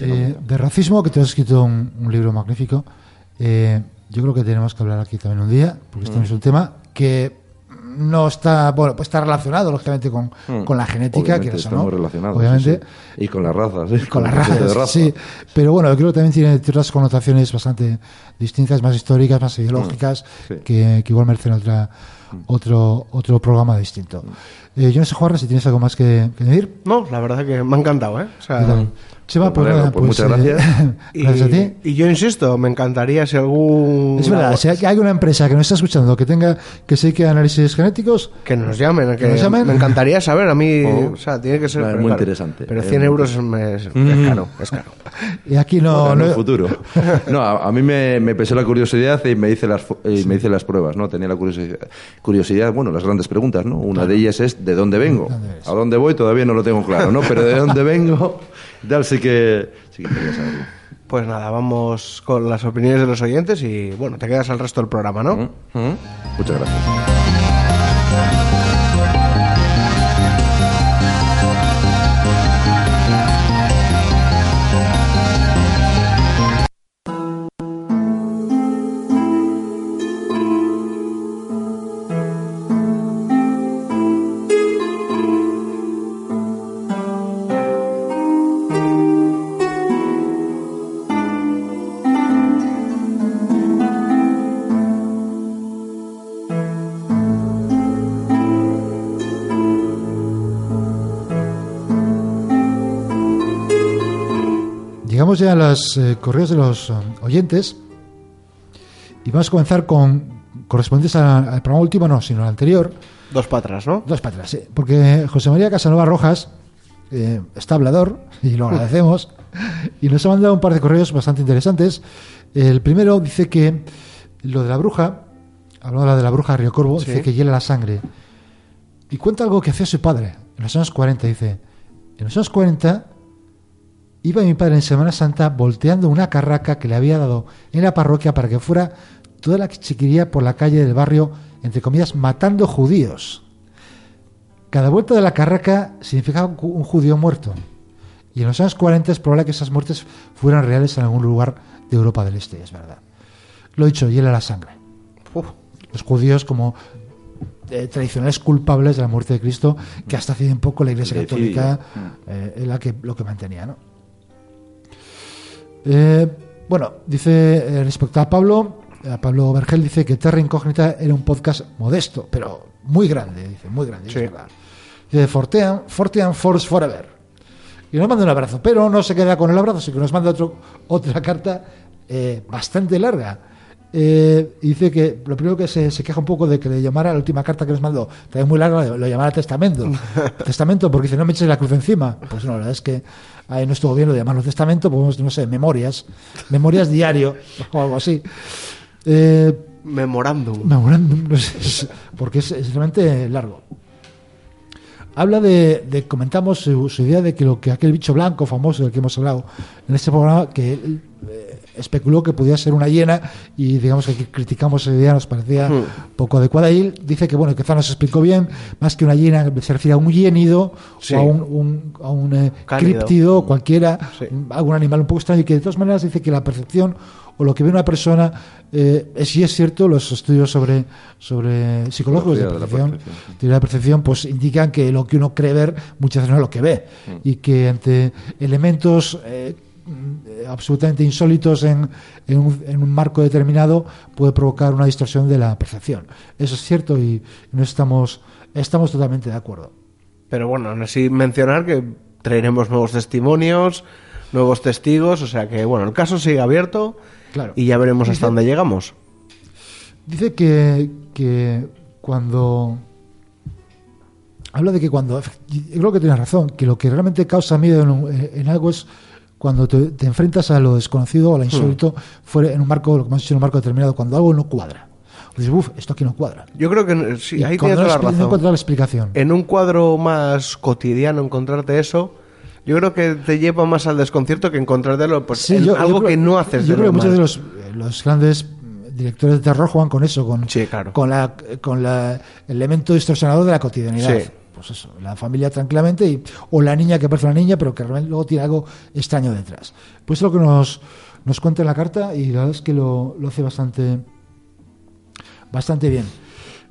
Eh, de racismo, que tú has escrito un, un libro magnífico. Eh, yo creo que tenemos que hablar aquí también un día, porque este es un tema que no está, bueno, pues está relacionado lógicamente con, Mm. con la genética, que estamos relacionados. Obviamente. sí, sí. Y con las razas, ¿eh? Con [LAUGHS] las razas, raza. sí. Pero bueno, yo creo que también tiene ciertas connotaciones bastante distintas, más históricas, más ideológicas, Mm, sí. Mm. que, que igual merecen otra, otro, otro programa distinto. Eh, yo no sé, Juarra, si tienes algo más que, que decir. No, la verdad que me ha encantado, ¿eh? O sea, también. Chema, pues, Bueno, pues pues, muchas eh, gracias. y, [LAUGHS] gracias a ti. y yo insisto, me encantaría si algún... Es verdad, si hay alguna empresa que nos está escuchando que tenga que se dedique a análisis genéticos, Que nos llamen, que, nos llamen. me encantaría [LAUGHS] saber. A mí, Oh. o sea, tiene que ser pero muy claro, interesante. Pero Es 100 muy euros es, es- es Mm. caro, es caro. y aquí no. Bueno, en no- un futuro. No, a, a mí me, me pesó la curiosidad y me hice las, y me hice las pruebas, ¿no? Tenía la curiosidad, curiosidad, bueno, las grandes preguntas, ¿no? Una de ellas es ¿de dónde vengo? ¿A dónde voy? Todavía no lo tengo claro, ¿no? Pero ¿de dónde vengo? [LAUGHS] Tal sí que, sí que quería saberlo. Pues nada, vamos con las opiniones de los oyentes y bueno, te quedas al resto del programa, ¿no? Muchas gracias. Llegamos ya a los eh, correos de los eh, oyentes y vamos a comenzar con correspondientes al programa último, no, sino al anterior. Dos para atrás, ¿no? Dos para atrás, sí. Porque José María Casanova Rojas eh, está hablador, [LAUGHS] y lo agradecemos, y nos ha mandado un par de correos bastante interesantes. El primero dice que lo de la bruja, hablando de la bruja Río Corvo, Sí. dice que hiela la sangre. Y cuenta algo que hacía su padre en los años 40. Dice: En los años 40 iba mi padre en Semana Santa volteando una carraca que le había dado en la parroquia para que fuera toda la chiquería por la calle del barrio, entre comillas, matando judíos. Cada vuelta de la carraca significaba un ju- un judío muerto. Y en los años 40 es probable que esas muertes fueran reales en algún lugar de Europa del Este, es verdad. Lo dicho, hiela la sangre. Uf, Los judíos como eh, tradicionales culpables de la muerte de Cristo, que hasta hace un poco la Iglesia. Católica eh, es la que, lo que mantenía. ¿no? Eh, bueno, dice eh, respecto a Pablo, a Pablo Vergel dice que Terra Incógnita era un podcast modesto, pero muy grande, dice, muy grande, Sí. Dice Fortean, Fortean Force Forever. Y nos manda un abrazo, pero no se queda con el abrazo, sino que nos manda otro, otra carta eh, bastante larga. Eh, y dice que lo primero que se, se queja un poco de que le llamara la última carta que nos mandó, también muy larga, lo, llamara testamento. [LAUGHS] testamento, porque dice, no me eches la cruz encima. Pues no, la verdad es que ahí no estuvo bien lo de llamarlo testamento, podemos, no sé, memorias, memorias diario o algo así. Eh, memorándum. Memorándum, no sé, porque es, es realmente largo. Habla de, de- comentamos su, su idea de que lo que aquel bicho blanco famoso del que hemos hablado en este programa, que él eh, especuló que podía ser una hiena y digamos que criticamos esa idea, nos parecía Hmm. poco adecuada. Y él dice que bueno, que quizá nos explicó bien, más que una hiena se refiere a un hiénido Sí. o a un, un- a un, eh, críptido cualquiera, Sí. algún animal un poco extraño, y que de todas maneras dice que la percepción o lo que ve una persona, eh, es- sí es cierto, los estudios sobre, sobre psicológicos de Psicología de la percepción, de la percepción, pues indican que lo que uno cree ver muchas veces no es lo que ve, y que ante elementos eh, absolutamente insólitos en, en un, en un marco determinado puede provocar una distorsión de la percepción. Eso es cierto y no estamos, estamos totalmente de acuerdo. Pero bueno, aún así mencionar que traeremos nuevos testimonios, nuevos testigos, o sea que bueno, el caso sigue abierto Claro. y ya veremos Dice- hasta dónde llegamos. Dice que, que cuando... Habla de que cuando... y Creo que tiene razón, que lo que realmente causa miedo en, un- en algo es cuando te, te enfrentas a lo desconocido o a lo insólito fuera en un marco, lo que hemos dicho, en un marco determinado, cuando algo no cuadra. Dices, uff, esto aquí no cuadra. Yo creo que sí, Y ahí tienes toda la no razón. encuentras la explicación. En un cuadro más cotidiano encontrarte eso, yo creo que te lleva más al desconcierto que encontrártelo pues, Sí, en yo- yo algo creo- que no haces Yo de creo que muchos de los, eh, los grandes directores de terror juegan con eso, con, Sí, claro. con, la, con la, el elemento distorsionador de la cotidianidad. Sí. Pues eso, la familia tranquilamente, y, o la niña que parece una niña, pero que realmente luego tiene algo extraño detrás. Pues es lo que nos, nos cuenta en la carta y la verdad es que lo, lo hace bastante, bastante bien.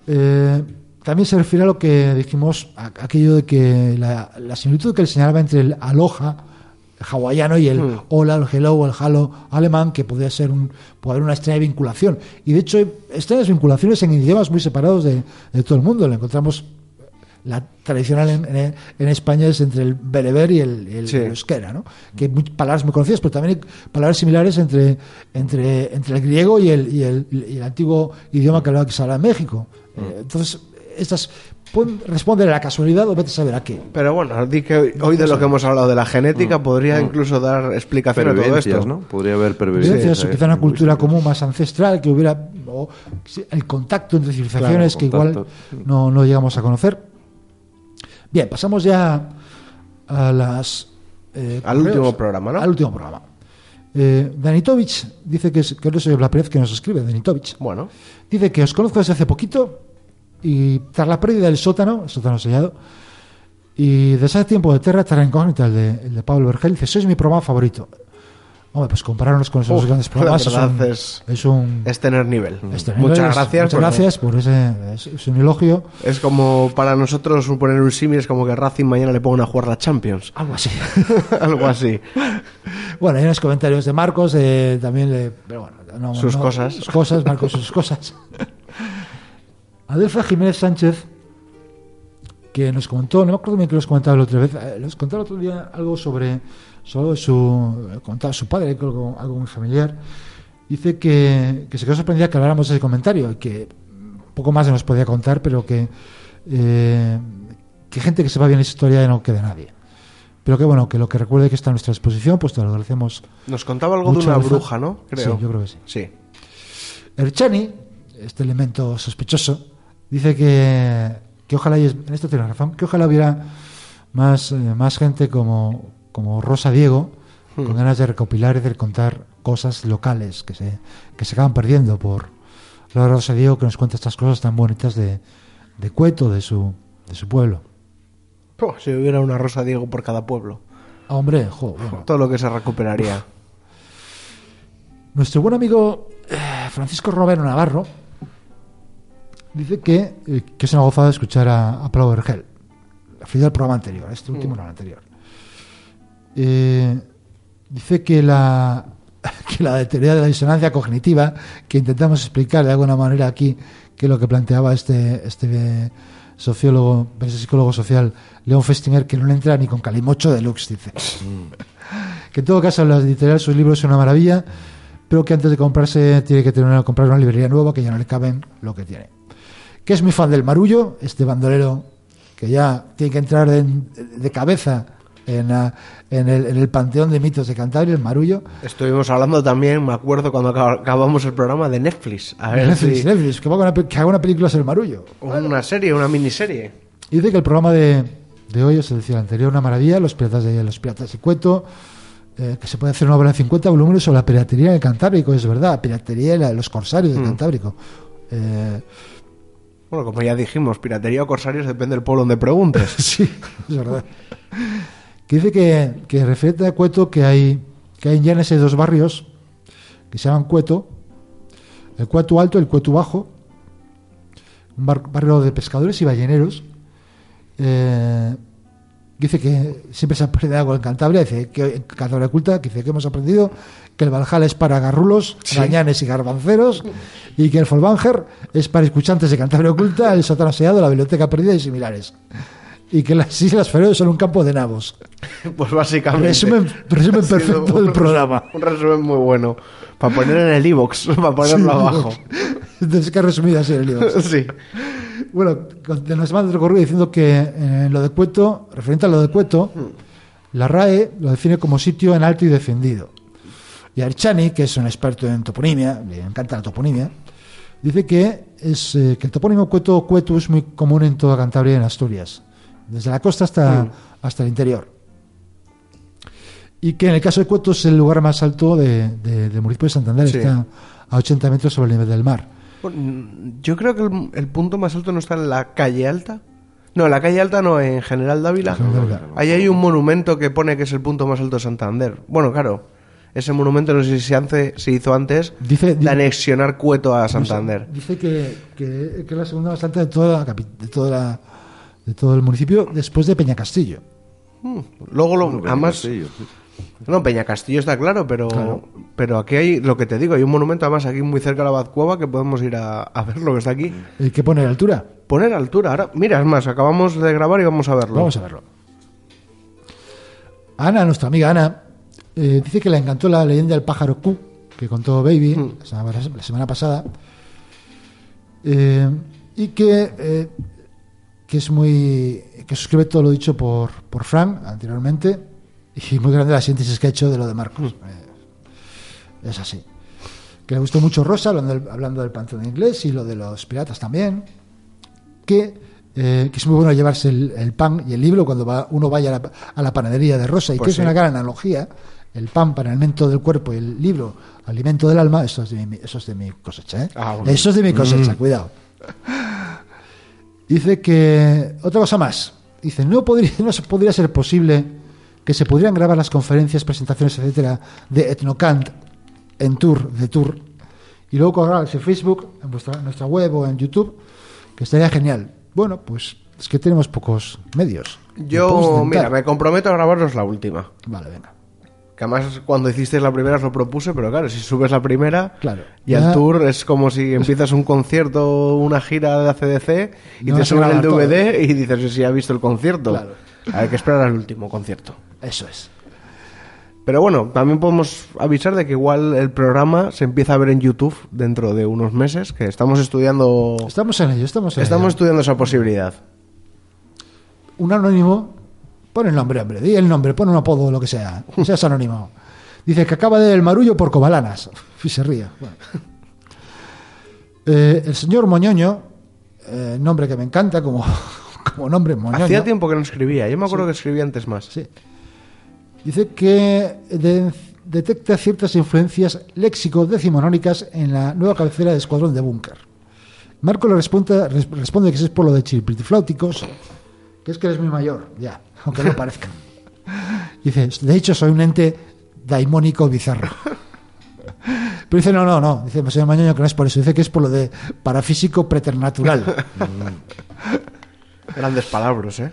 Eh, también se refiere a lo que dijimos, a- aquello de que la, la similitud que él señalaba entre el aloha hawaiano y el hola, el hello o el halo alemán, que podría ser un, puede haber una extraña vinculación. Y de hecho, hay extrañas vinculaciones en idiomas muy separados de, de todo el mundo. Lo encontramos la tradicional en, en- en España es entre el bereber y el, el Sí. euskera, ¿no? Que hay muy- palabras muy conocidas, pero también hay palabras similares entre, entre, entre el griego y el, y, el, y el antiguo idioma que hablaba que se habla en México. Eh, entonces, estas pueden responder a la casualidad o vete a saber a qué. Pero bueno, di que hoy, hoy de lo que hemos hablado de la genética podría incluso dar explicación a todo esto. ¿no? Podría haber pervivencias. Ahí, quizá una cultura común más ancestral, que hubiera o el contacto entre civilizaciones Claro, que igual contacto. no, no llegamos a conocer. Bien, pasamos ya a las eh, Al correos. último programa, ¿no? Al último programa. Eh, Danitovich dice que, es, que no primera vez que nos escribe, Danitovich. Bueno, Dice que os conozco desde hace poquito y tras la pérdida del sótano, el sótano sellado, y desde hace tiempo de Terra, Terra Incógnita, el de, el de Pablo Vergel, dice, sois mi programa favorito. Hombre, pues compararnos con esos Uf, grandes programas es un, es- es un- es tener nivel. este Muchas nivel es- gracias. Muchas porque gracias por ese es, es un elogio. Es como para nosotros poner un símil, es como que Racing mañana le pongan a jugar la Champions. [LAUGHS] Algo así. [LAUGHS] Algo así. Bueno, hay unos comentarios de Marcos, eh, también le, pero bueno, no- Sus no- cosas. Sus cosas, Marcos, sus cosas. [LAUGHS] Adelfa Jiménez Sánchez, que nos comentó, no me acuerdo bien que nos comentaba la otra vez, eh, nos contaba el otro día algo sobre, sobre su, eh, contaba su padre, que algo muy familiar. Dice que, que se quedó sorprendida que habláramos de ese comentario, y que poco más se nos podía contar, pero que, eh, que gente que sepa bien esa historia no quede nadie. Pero que bueno, que lo que recuerde que está a nuestra disposición, pues te lo agradecemos. Nos contaba algo de una alfa. bruja, ¿no? Creo. Sí, yo creo que sí. Sí. Erchani, este elemento sospechoso, dice que, que ojalá, en esto tiene razón, que ojalá hubiera más, eh, más gente como, como Rosa Diego, con ganas de recopilar y de contar cosas locales que se, que se acaban perdiendo por la Rosa Diego que nos cuenta estas cosas tan bonitas de, de Cueto, de su, de su pueblo. Oh, si hubiera una Rosa Diego por cada pueblo. Hombre, jo, bueno. Todo lo que se recuperaría. Nuestro buen amigo eh, Francisco Romero Navarro dice que, eh, que es una gozada escuchar a, a Pablo Vergel, referido al programa anterior, este último no al anterior. Eh, dice que la, [LAUGHS] que la teoría de la disonancia cognitiva, que intentamos explicar de alguna manera aquí, que es lo que planteaba este, este sociólogo, este psicólogo social, León Festinger, que no le entra ni con calimocho de Lux, dice. [LAUGHS] que en todo caso las editoriales sus libros son una maravilla, pero que antes de comprarse tiene que tener comprar una librería nueva que ya no le caben lo que tiene. Que es muy fan del Marullo, este bandolero que ya tiene que entrar de, de cabeza en, en el, en el panteón de mitos de Cantabria, el Marullo. Estuvimos hablando también, me acuerdo cuando acab- acabamos el programa de Netflix. A ver Netflix, si. Netflix, que, con una que haga una película sobre el Marullo. Una serie, una miniserie. Y dice que el programa de, de hoy, os decía el anterior, una maravilla, los piratas de los piratas de Cueto, eh, que se puede hacer una obra de 50 volúmenes sobre la piratería en el Cantábrico, es verdad, piratería y la- los corsarios del Cantábrico. Eh, Bueno, como ya dijimos, piratería o corsarios depende del pueblo donde preguntes. [LAUGHS] sí, es verdad. Que dice que, que refiere a Cueto que hay, que hay en Llanes hay dos barrios que se llaman Cueto, el Cueto Alto y el Cueto Bajo, un bar- barrio de pescadores y balleneros. Eh, dice que siempre se perdido algo en Cantabria, dice que Cantabria Culta, que dice que hemos aprendido que el Valhalla es para garrulos, gañanes y garbanceros, y que el Folbanger es para escuchantes de Cantabria Oculta, el sótano sellado, la biblioteca perdida y similares. Y que las Islas Feroe son un campo de nabos. [LAUGHS] Pues básicamente. Resumen, resumen perfecto un- del programa. Un resumen muy bueno. Para poner en el iBox, [LAUGHS] para ponerlo Sí, abajo. [LAUGHS] Entonces, que ha resumido así el libro. Sí. Bueno, con- nos otro correo diciendo que eh, en lo de Cueto, referente a lo de Cueto, la RAE lo define como sitio en alto y defendido. Y Archani, que es un experto en toponimia, le encanta la toponimia, dice que, es, eh, que el topónimo Cueto o Cueto es muy común en toda Cantabria y en Asturias, desde la costa hasta, hasta el interior. Y que en el caso de Cueto es el lugar más alto de- de- del municipio de Santander, Sí. está a 80 metros sobre el nivel del mar. Bueno, Yo creo que el, el punto más alto no está en la calle alta. No, en la calle Alta no, en General Dávila. Ahí hay un monumento que pone que es el punto más alto de Santander. Bueno, claro, ese monumento no sé si se, hace- se hizo antes Dice- de anexionar Cueto a Santander. Dice que, que, que es la segunda más alta de toda la capi- de toda la- de todo el municipio después de Peñacastillo. Luego, lo, Bueno, además, Castillo, sí. No, Peña Castillo está claro, pero, pero aquí hay, lo que te digo, hay un monumento además aquí muy cerca de la Bazcueva que podemos ir a, a ver lo que está aquí. ¿El que pone la altura? Poner altura. Ahora, mira, es más, acabamos de grabar y vamos a verlo. Vamos a verlo. Ana, nuestra amiga Ana, eh, dice que le encantó la leyenda del pájaro Q que contó Baby la, semana, la semana pasada. Eh, y que, eh, que es muy. que suscribe todo lo dicho por, por Frank anteriormente. Y muy grande la síntesis que ha hecho de lo de Marcos. Eh, es así. Que le gustó mucho Rosa, hablando del, hablando del panteón inglés y lo de los piratas también que, eh, que es muy bueno llevarse el, el pan y el libro cuando va, uno vaya a la, a la panadería de Rosa y Pues que es una gran analogía. El pan para alimento del cuerpo y el libro alimento del alma, eso es de mi, eso es de mi cosecha. ¿eh? Ah, bueno. Eso es de mi cosecha, cuidado. Dice que, otra cosa más, dice, no, podría, [LAUGHS] no podría ser posible que se pudieran grabar las conferencias, presentaciones, etcétera, de Etnocant en tour, de tour, y luego colgarlas en Facebook, en vuestra, en nuestra web o en YouTube, que estaría genial. Bueno, pues es que tenemos pocos medios. Yo, mira, me comprometo a grabaros la última. Vale, venga. Que además cuando hiciste la primera os lo propuse, pero claro, si subes la primera Claro. y el tour es como si empiezas un concierto, una gira de ACDC y No te suben el todo. DVD y dices si ha visto el concierto. Claro. Hay que esperar al último concierto. Eso es. Pero bueno, también podemos avisar de que igual el programa se empieza a ver en YouTube dentro de unos meses, que estamos estudiando Estamos en ello, estamos en estamos ello. estudiando esa posibilidad. un anónimo, pon el nombre, hombre, di el nombre, pon un apodo, lo que sea, [LAUGHS] seas anónimo. Dice que acaba de ver el marullo por Cobalanas. [LAUGHS] Y se ríe. Bueno. Eh, el señor Moñoño, eh, nombre que me encanta como, [LAUGHS] como nombre Moñoño. Hacía tiempo que no escribía, yo me acuerdo que escribía antes más. Sí. Dice que de- detecta ciertas influencias léxico-decimonónicas en la nueva cabecera de Escuadrón de Búnker. Marco le responde, res- responde que es por lo de chilpitifláuticos, que es que eres muy mayor, ya, aunque no parezca. [LAUGHS] Dice, de hecho soy un ente daimónico bizarro. Pero dice, no, no, no, dice señor Mañoño que no es por eso, dice que es por lo de parafísico preternatural. [LAUGHS] Grandes palabras, ¿eh?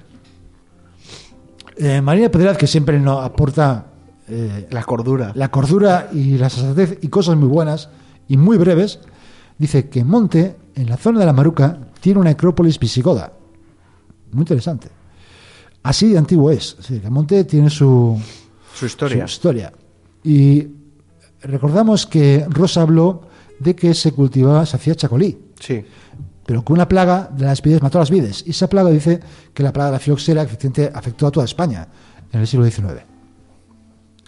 Eh, Marina Pedraz, que siempre nos aporta eh, La cordura. la cordura y la sensatez y cosas muy buenas y muy breves, dice que Monte, en la zona de la Maruca, tiene una necrópolis visigoda. Muy interesante. Así de antiguo es. Sí, que Monte tiene su, Su historia. su historia. Y recordamos que Rosa habló de que se cultivaba, se hacía chacolí, Sí. Pero que una plaga de las vides mató a las vides. Y esa plaga dice que la plaga de la filoxera efectivamente afectó a toda España en el siglo XIX.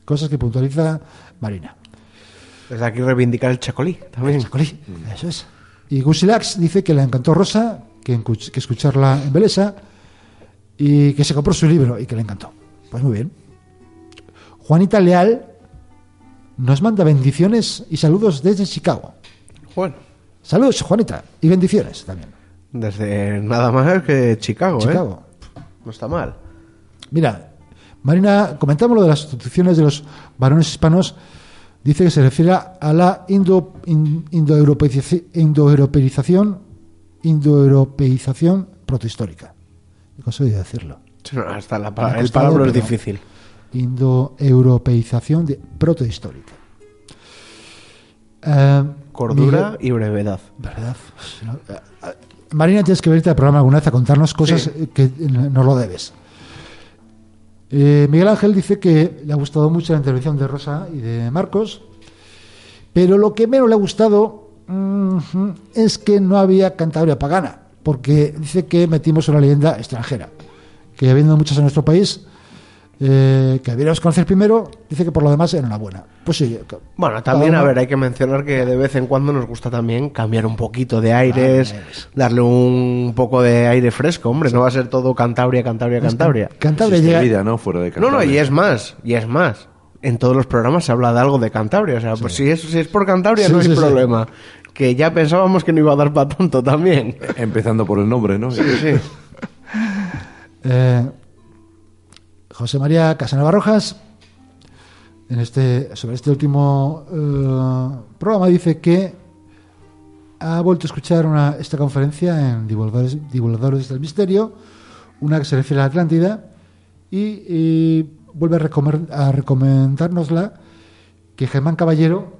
Cosas que puntualiza Marina. Desde aquí reivindicar el chacolí también. Chacolí, eso es. Y Gusilax dice que le encantó Rosa, que, escucharla en Belesa y que se compró su libro y que le encantó. Pues muy bien. Juanita Leal nos manda bendiciones y saludos desde Chicago. Bueno, Saludos, Juanita, y bendiciones también. desde nada más que Chicago, Chicago. ¿eh? No está mal. Mira, Marina, comentamos lo de las sustituciones de los varones hispanos. Dice que se refiere a la indo, in- indoeuropeizaci- indoeuropeización, indoeuropeización protohistórica. He conseguido decirlo. Sí, no, Hasta la el palabra es difícil. Indoeuropeización de protohistórica. Eh, Cordura Miguel- y brevedad. ¿Verdad? No- eh, Marina, tienes que venirte al programa alguna vez a contarnos cosas Sí. que nos lo debes. Eh, Miguel Ángel dice que le ha gustado mucho la intervención de Rosa y de Marcos, pero lo que menos le ha gustado mm, es que no había Cantabria pagana, porque dice que metimos una leyenda extranjera, que habiendo muchas en nuestro país, eh, que deberíamos conocer primero, dice que por lo demás enhorabuena. Pues sí. Bueno, también, a ver, hay que mencionar que de vez en cuando nos gusta también cambiar un poquito de aires, aires. darle un poco de aire fresco, hombre, no va a ser todo Cantabria, Cantabria, Cantabria. Cantabria llega, vida, ¿no? Fuera de No, y es más, y es más. En todos los programas se habla de algo de Cantabria, o sea, pues si es, si es por Cantabria Sí, no hay sí, sí. problema. Que ya pensábamos que no iba a dar para tanto también. Empezando por el nombre, ¿no? Sí. Eh, José María Casanova Rojas, en este, sobre este último eh, programa, dice que ha vuelto a escuchar una, esta conferencia en Divulgadores, del Misterio, una que se refiere a la Atlántida, y, vuelve a, recomendárnosla que Germán Caballero,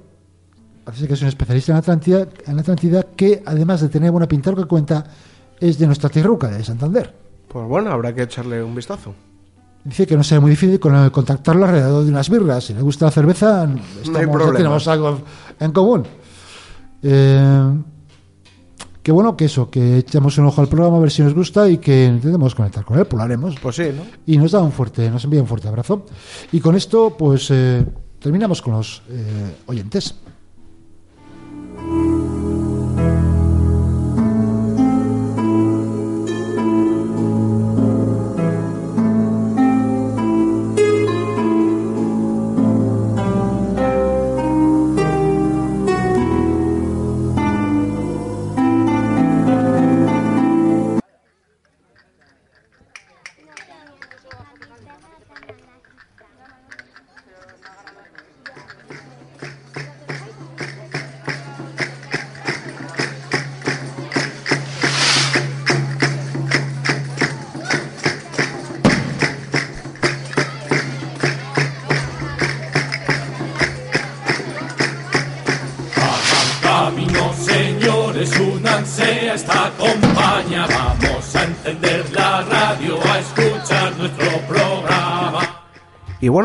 parece que es un especialista en en Atlántida, que además de tener buena pinta, que cuenta es de nuestra tierruca, de Santander. Pues bueno, habrá que echarle un vistazo. Dice que no será muy difícil con- contactarlo alrededor de unas birras. Si le gusta la cerveza, estamos, problema. tenemos algo en común. Eh, que bueno que eso, que echamos un ojo al programa a ver si nos gusta y que intentemos conectar con él, pues lo haremos. Pues sí, ¿no? Y nos da un fuerte, nos envía un fuerte abrazo. Y con esto, pues eh, terminamos con los eh, oyentes.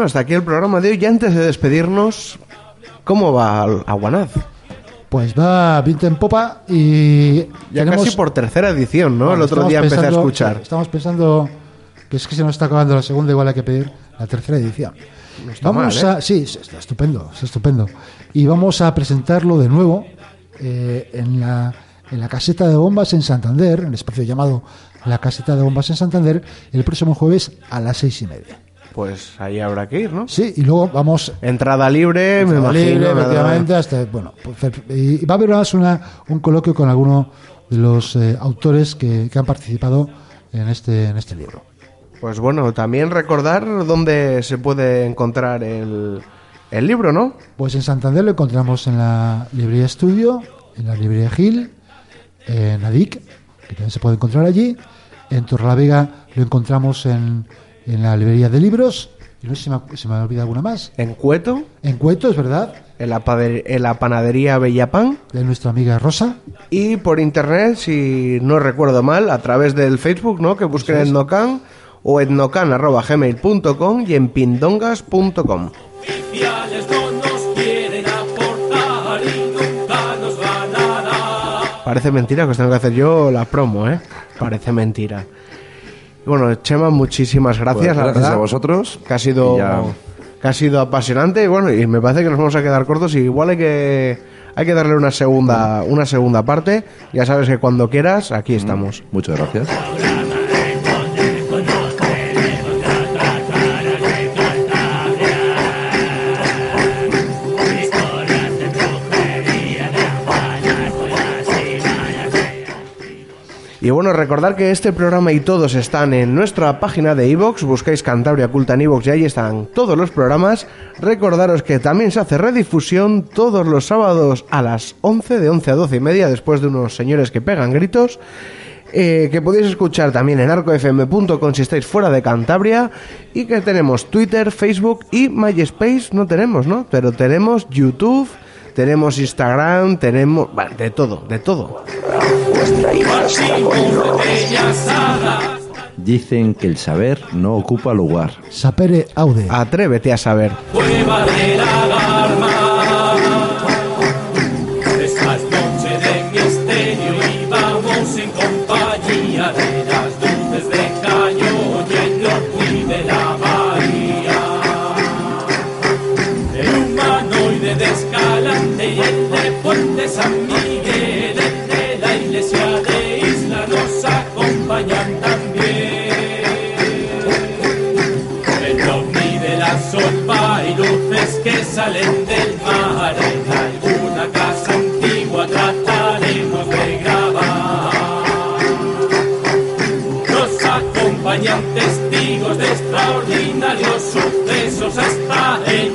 Bueno, hasta aquí el programa de hoy. Y antes de despedirnos, ¿cómo va Aguanaz? Pues va viento en popa y Ya tenemos- casi por tercera edición, ¿no? Bueno, el otro día empecé a escuchar. Estamos pensando que es que se nos está acabando la segunda, igual hay que pedir la tercera edición. está vamos mal, ¿eh? a, sí, sí, está estupendo, está estupendo. Y vamos a presentarlo de nuevo eh, en la en la caseta de bombas en Santander, en el espacio llamado la caseta de bombas en Santander, el próximo jueves a las seis y media. Pues ahí habrá que ir, ¿no? Sí, y luego vamos Entrada libre, me Entrada imagino. libre, efectivamente, hasta, bueno, pues, y va a haber además una, un coloquio con alguno de los eh, autores que, que han participado en este, en este libro. Pues bueno, también recordar dónde se puede encontrar el, el libro, ¿no? Pues en Santander lo encontramos en la librería Estudio, en la librería Gil, en ADIC, que también se puede encontrar allí. En Torrelavega lo encontramos en, en la librería de libros. Y no sé si me, se me olvida alguna más. En Cueto, En Cueto, es verdad, en la, en la panadería Bellapan. de nuestra amiga Rosa. Y por internet, si no recuerdo mal, a través del Facebook, ¿no? Que busquen Eso es. Etnocan o etnocan.gmail.com y en pindongas.com. Parece mentira que os tengo que hacer yo la promo, ¿eh? Parece mentira. Bueno, Chema, muchísimas gracias. Pues gracias verdad, a vosotros. Que ha sido, que ha sido apasionante. Y bueno, y me parece que nos vamos a quedar cortos. Y igual hay que, hay que darle una segunda, una segunda parte. Ya sabes que cuando quieras, aquí estamos. Muchas gracias. Y bueno, recordar que este programa y todos están en nuestra página de iVoox, buscáis Cantabria Culta en iVoox y ahí están todos los programas. Recordaros que también se hace redifusión todos los sábados a las 11, de 11 a 12 y media, después de unos señores que pegan gritos. eh, que podéis escuchar también en arcofm.com si estáis fuera de Cantabria y que tenemos Twitter, Facebook y MySpace, no tenemos, ¿no? Pero tenemos YouTube, tenemos Instagram, tenemos... bueno, de todo, de todo. Dicen que el saber no ocupa lugar. Sapere Aude. Atrévete a saber. salen del mar. En alguna casa antigua trataremos de grabar. Nos acompañan testigos de extraordinarios sucesos hasta el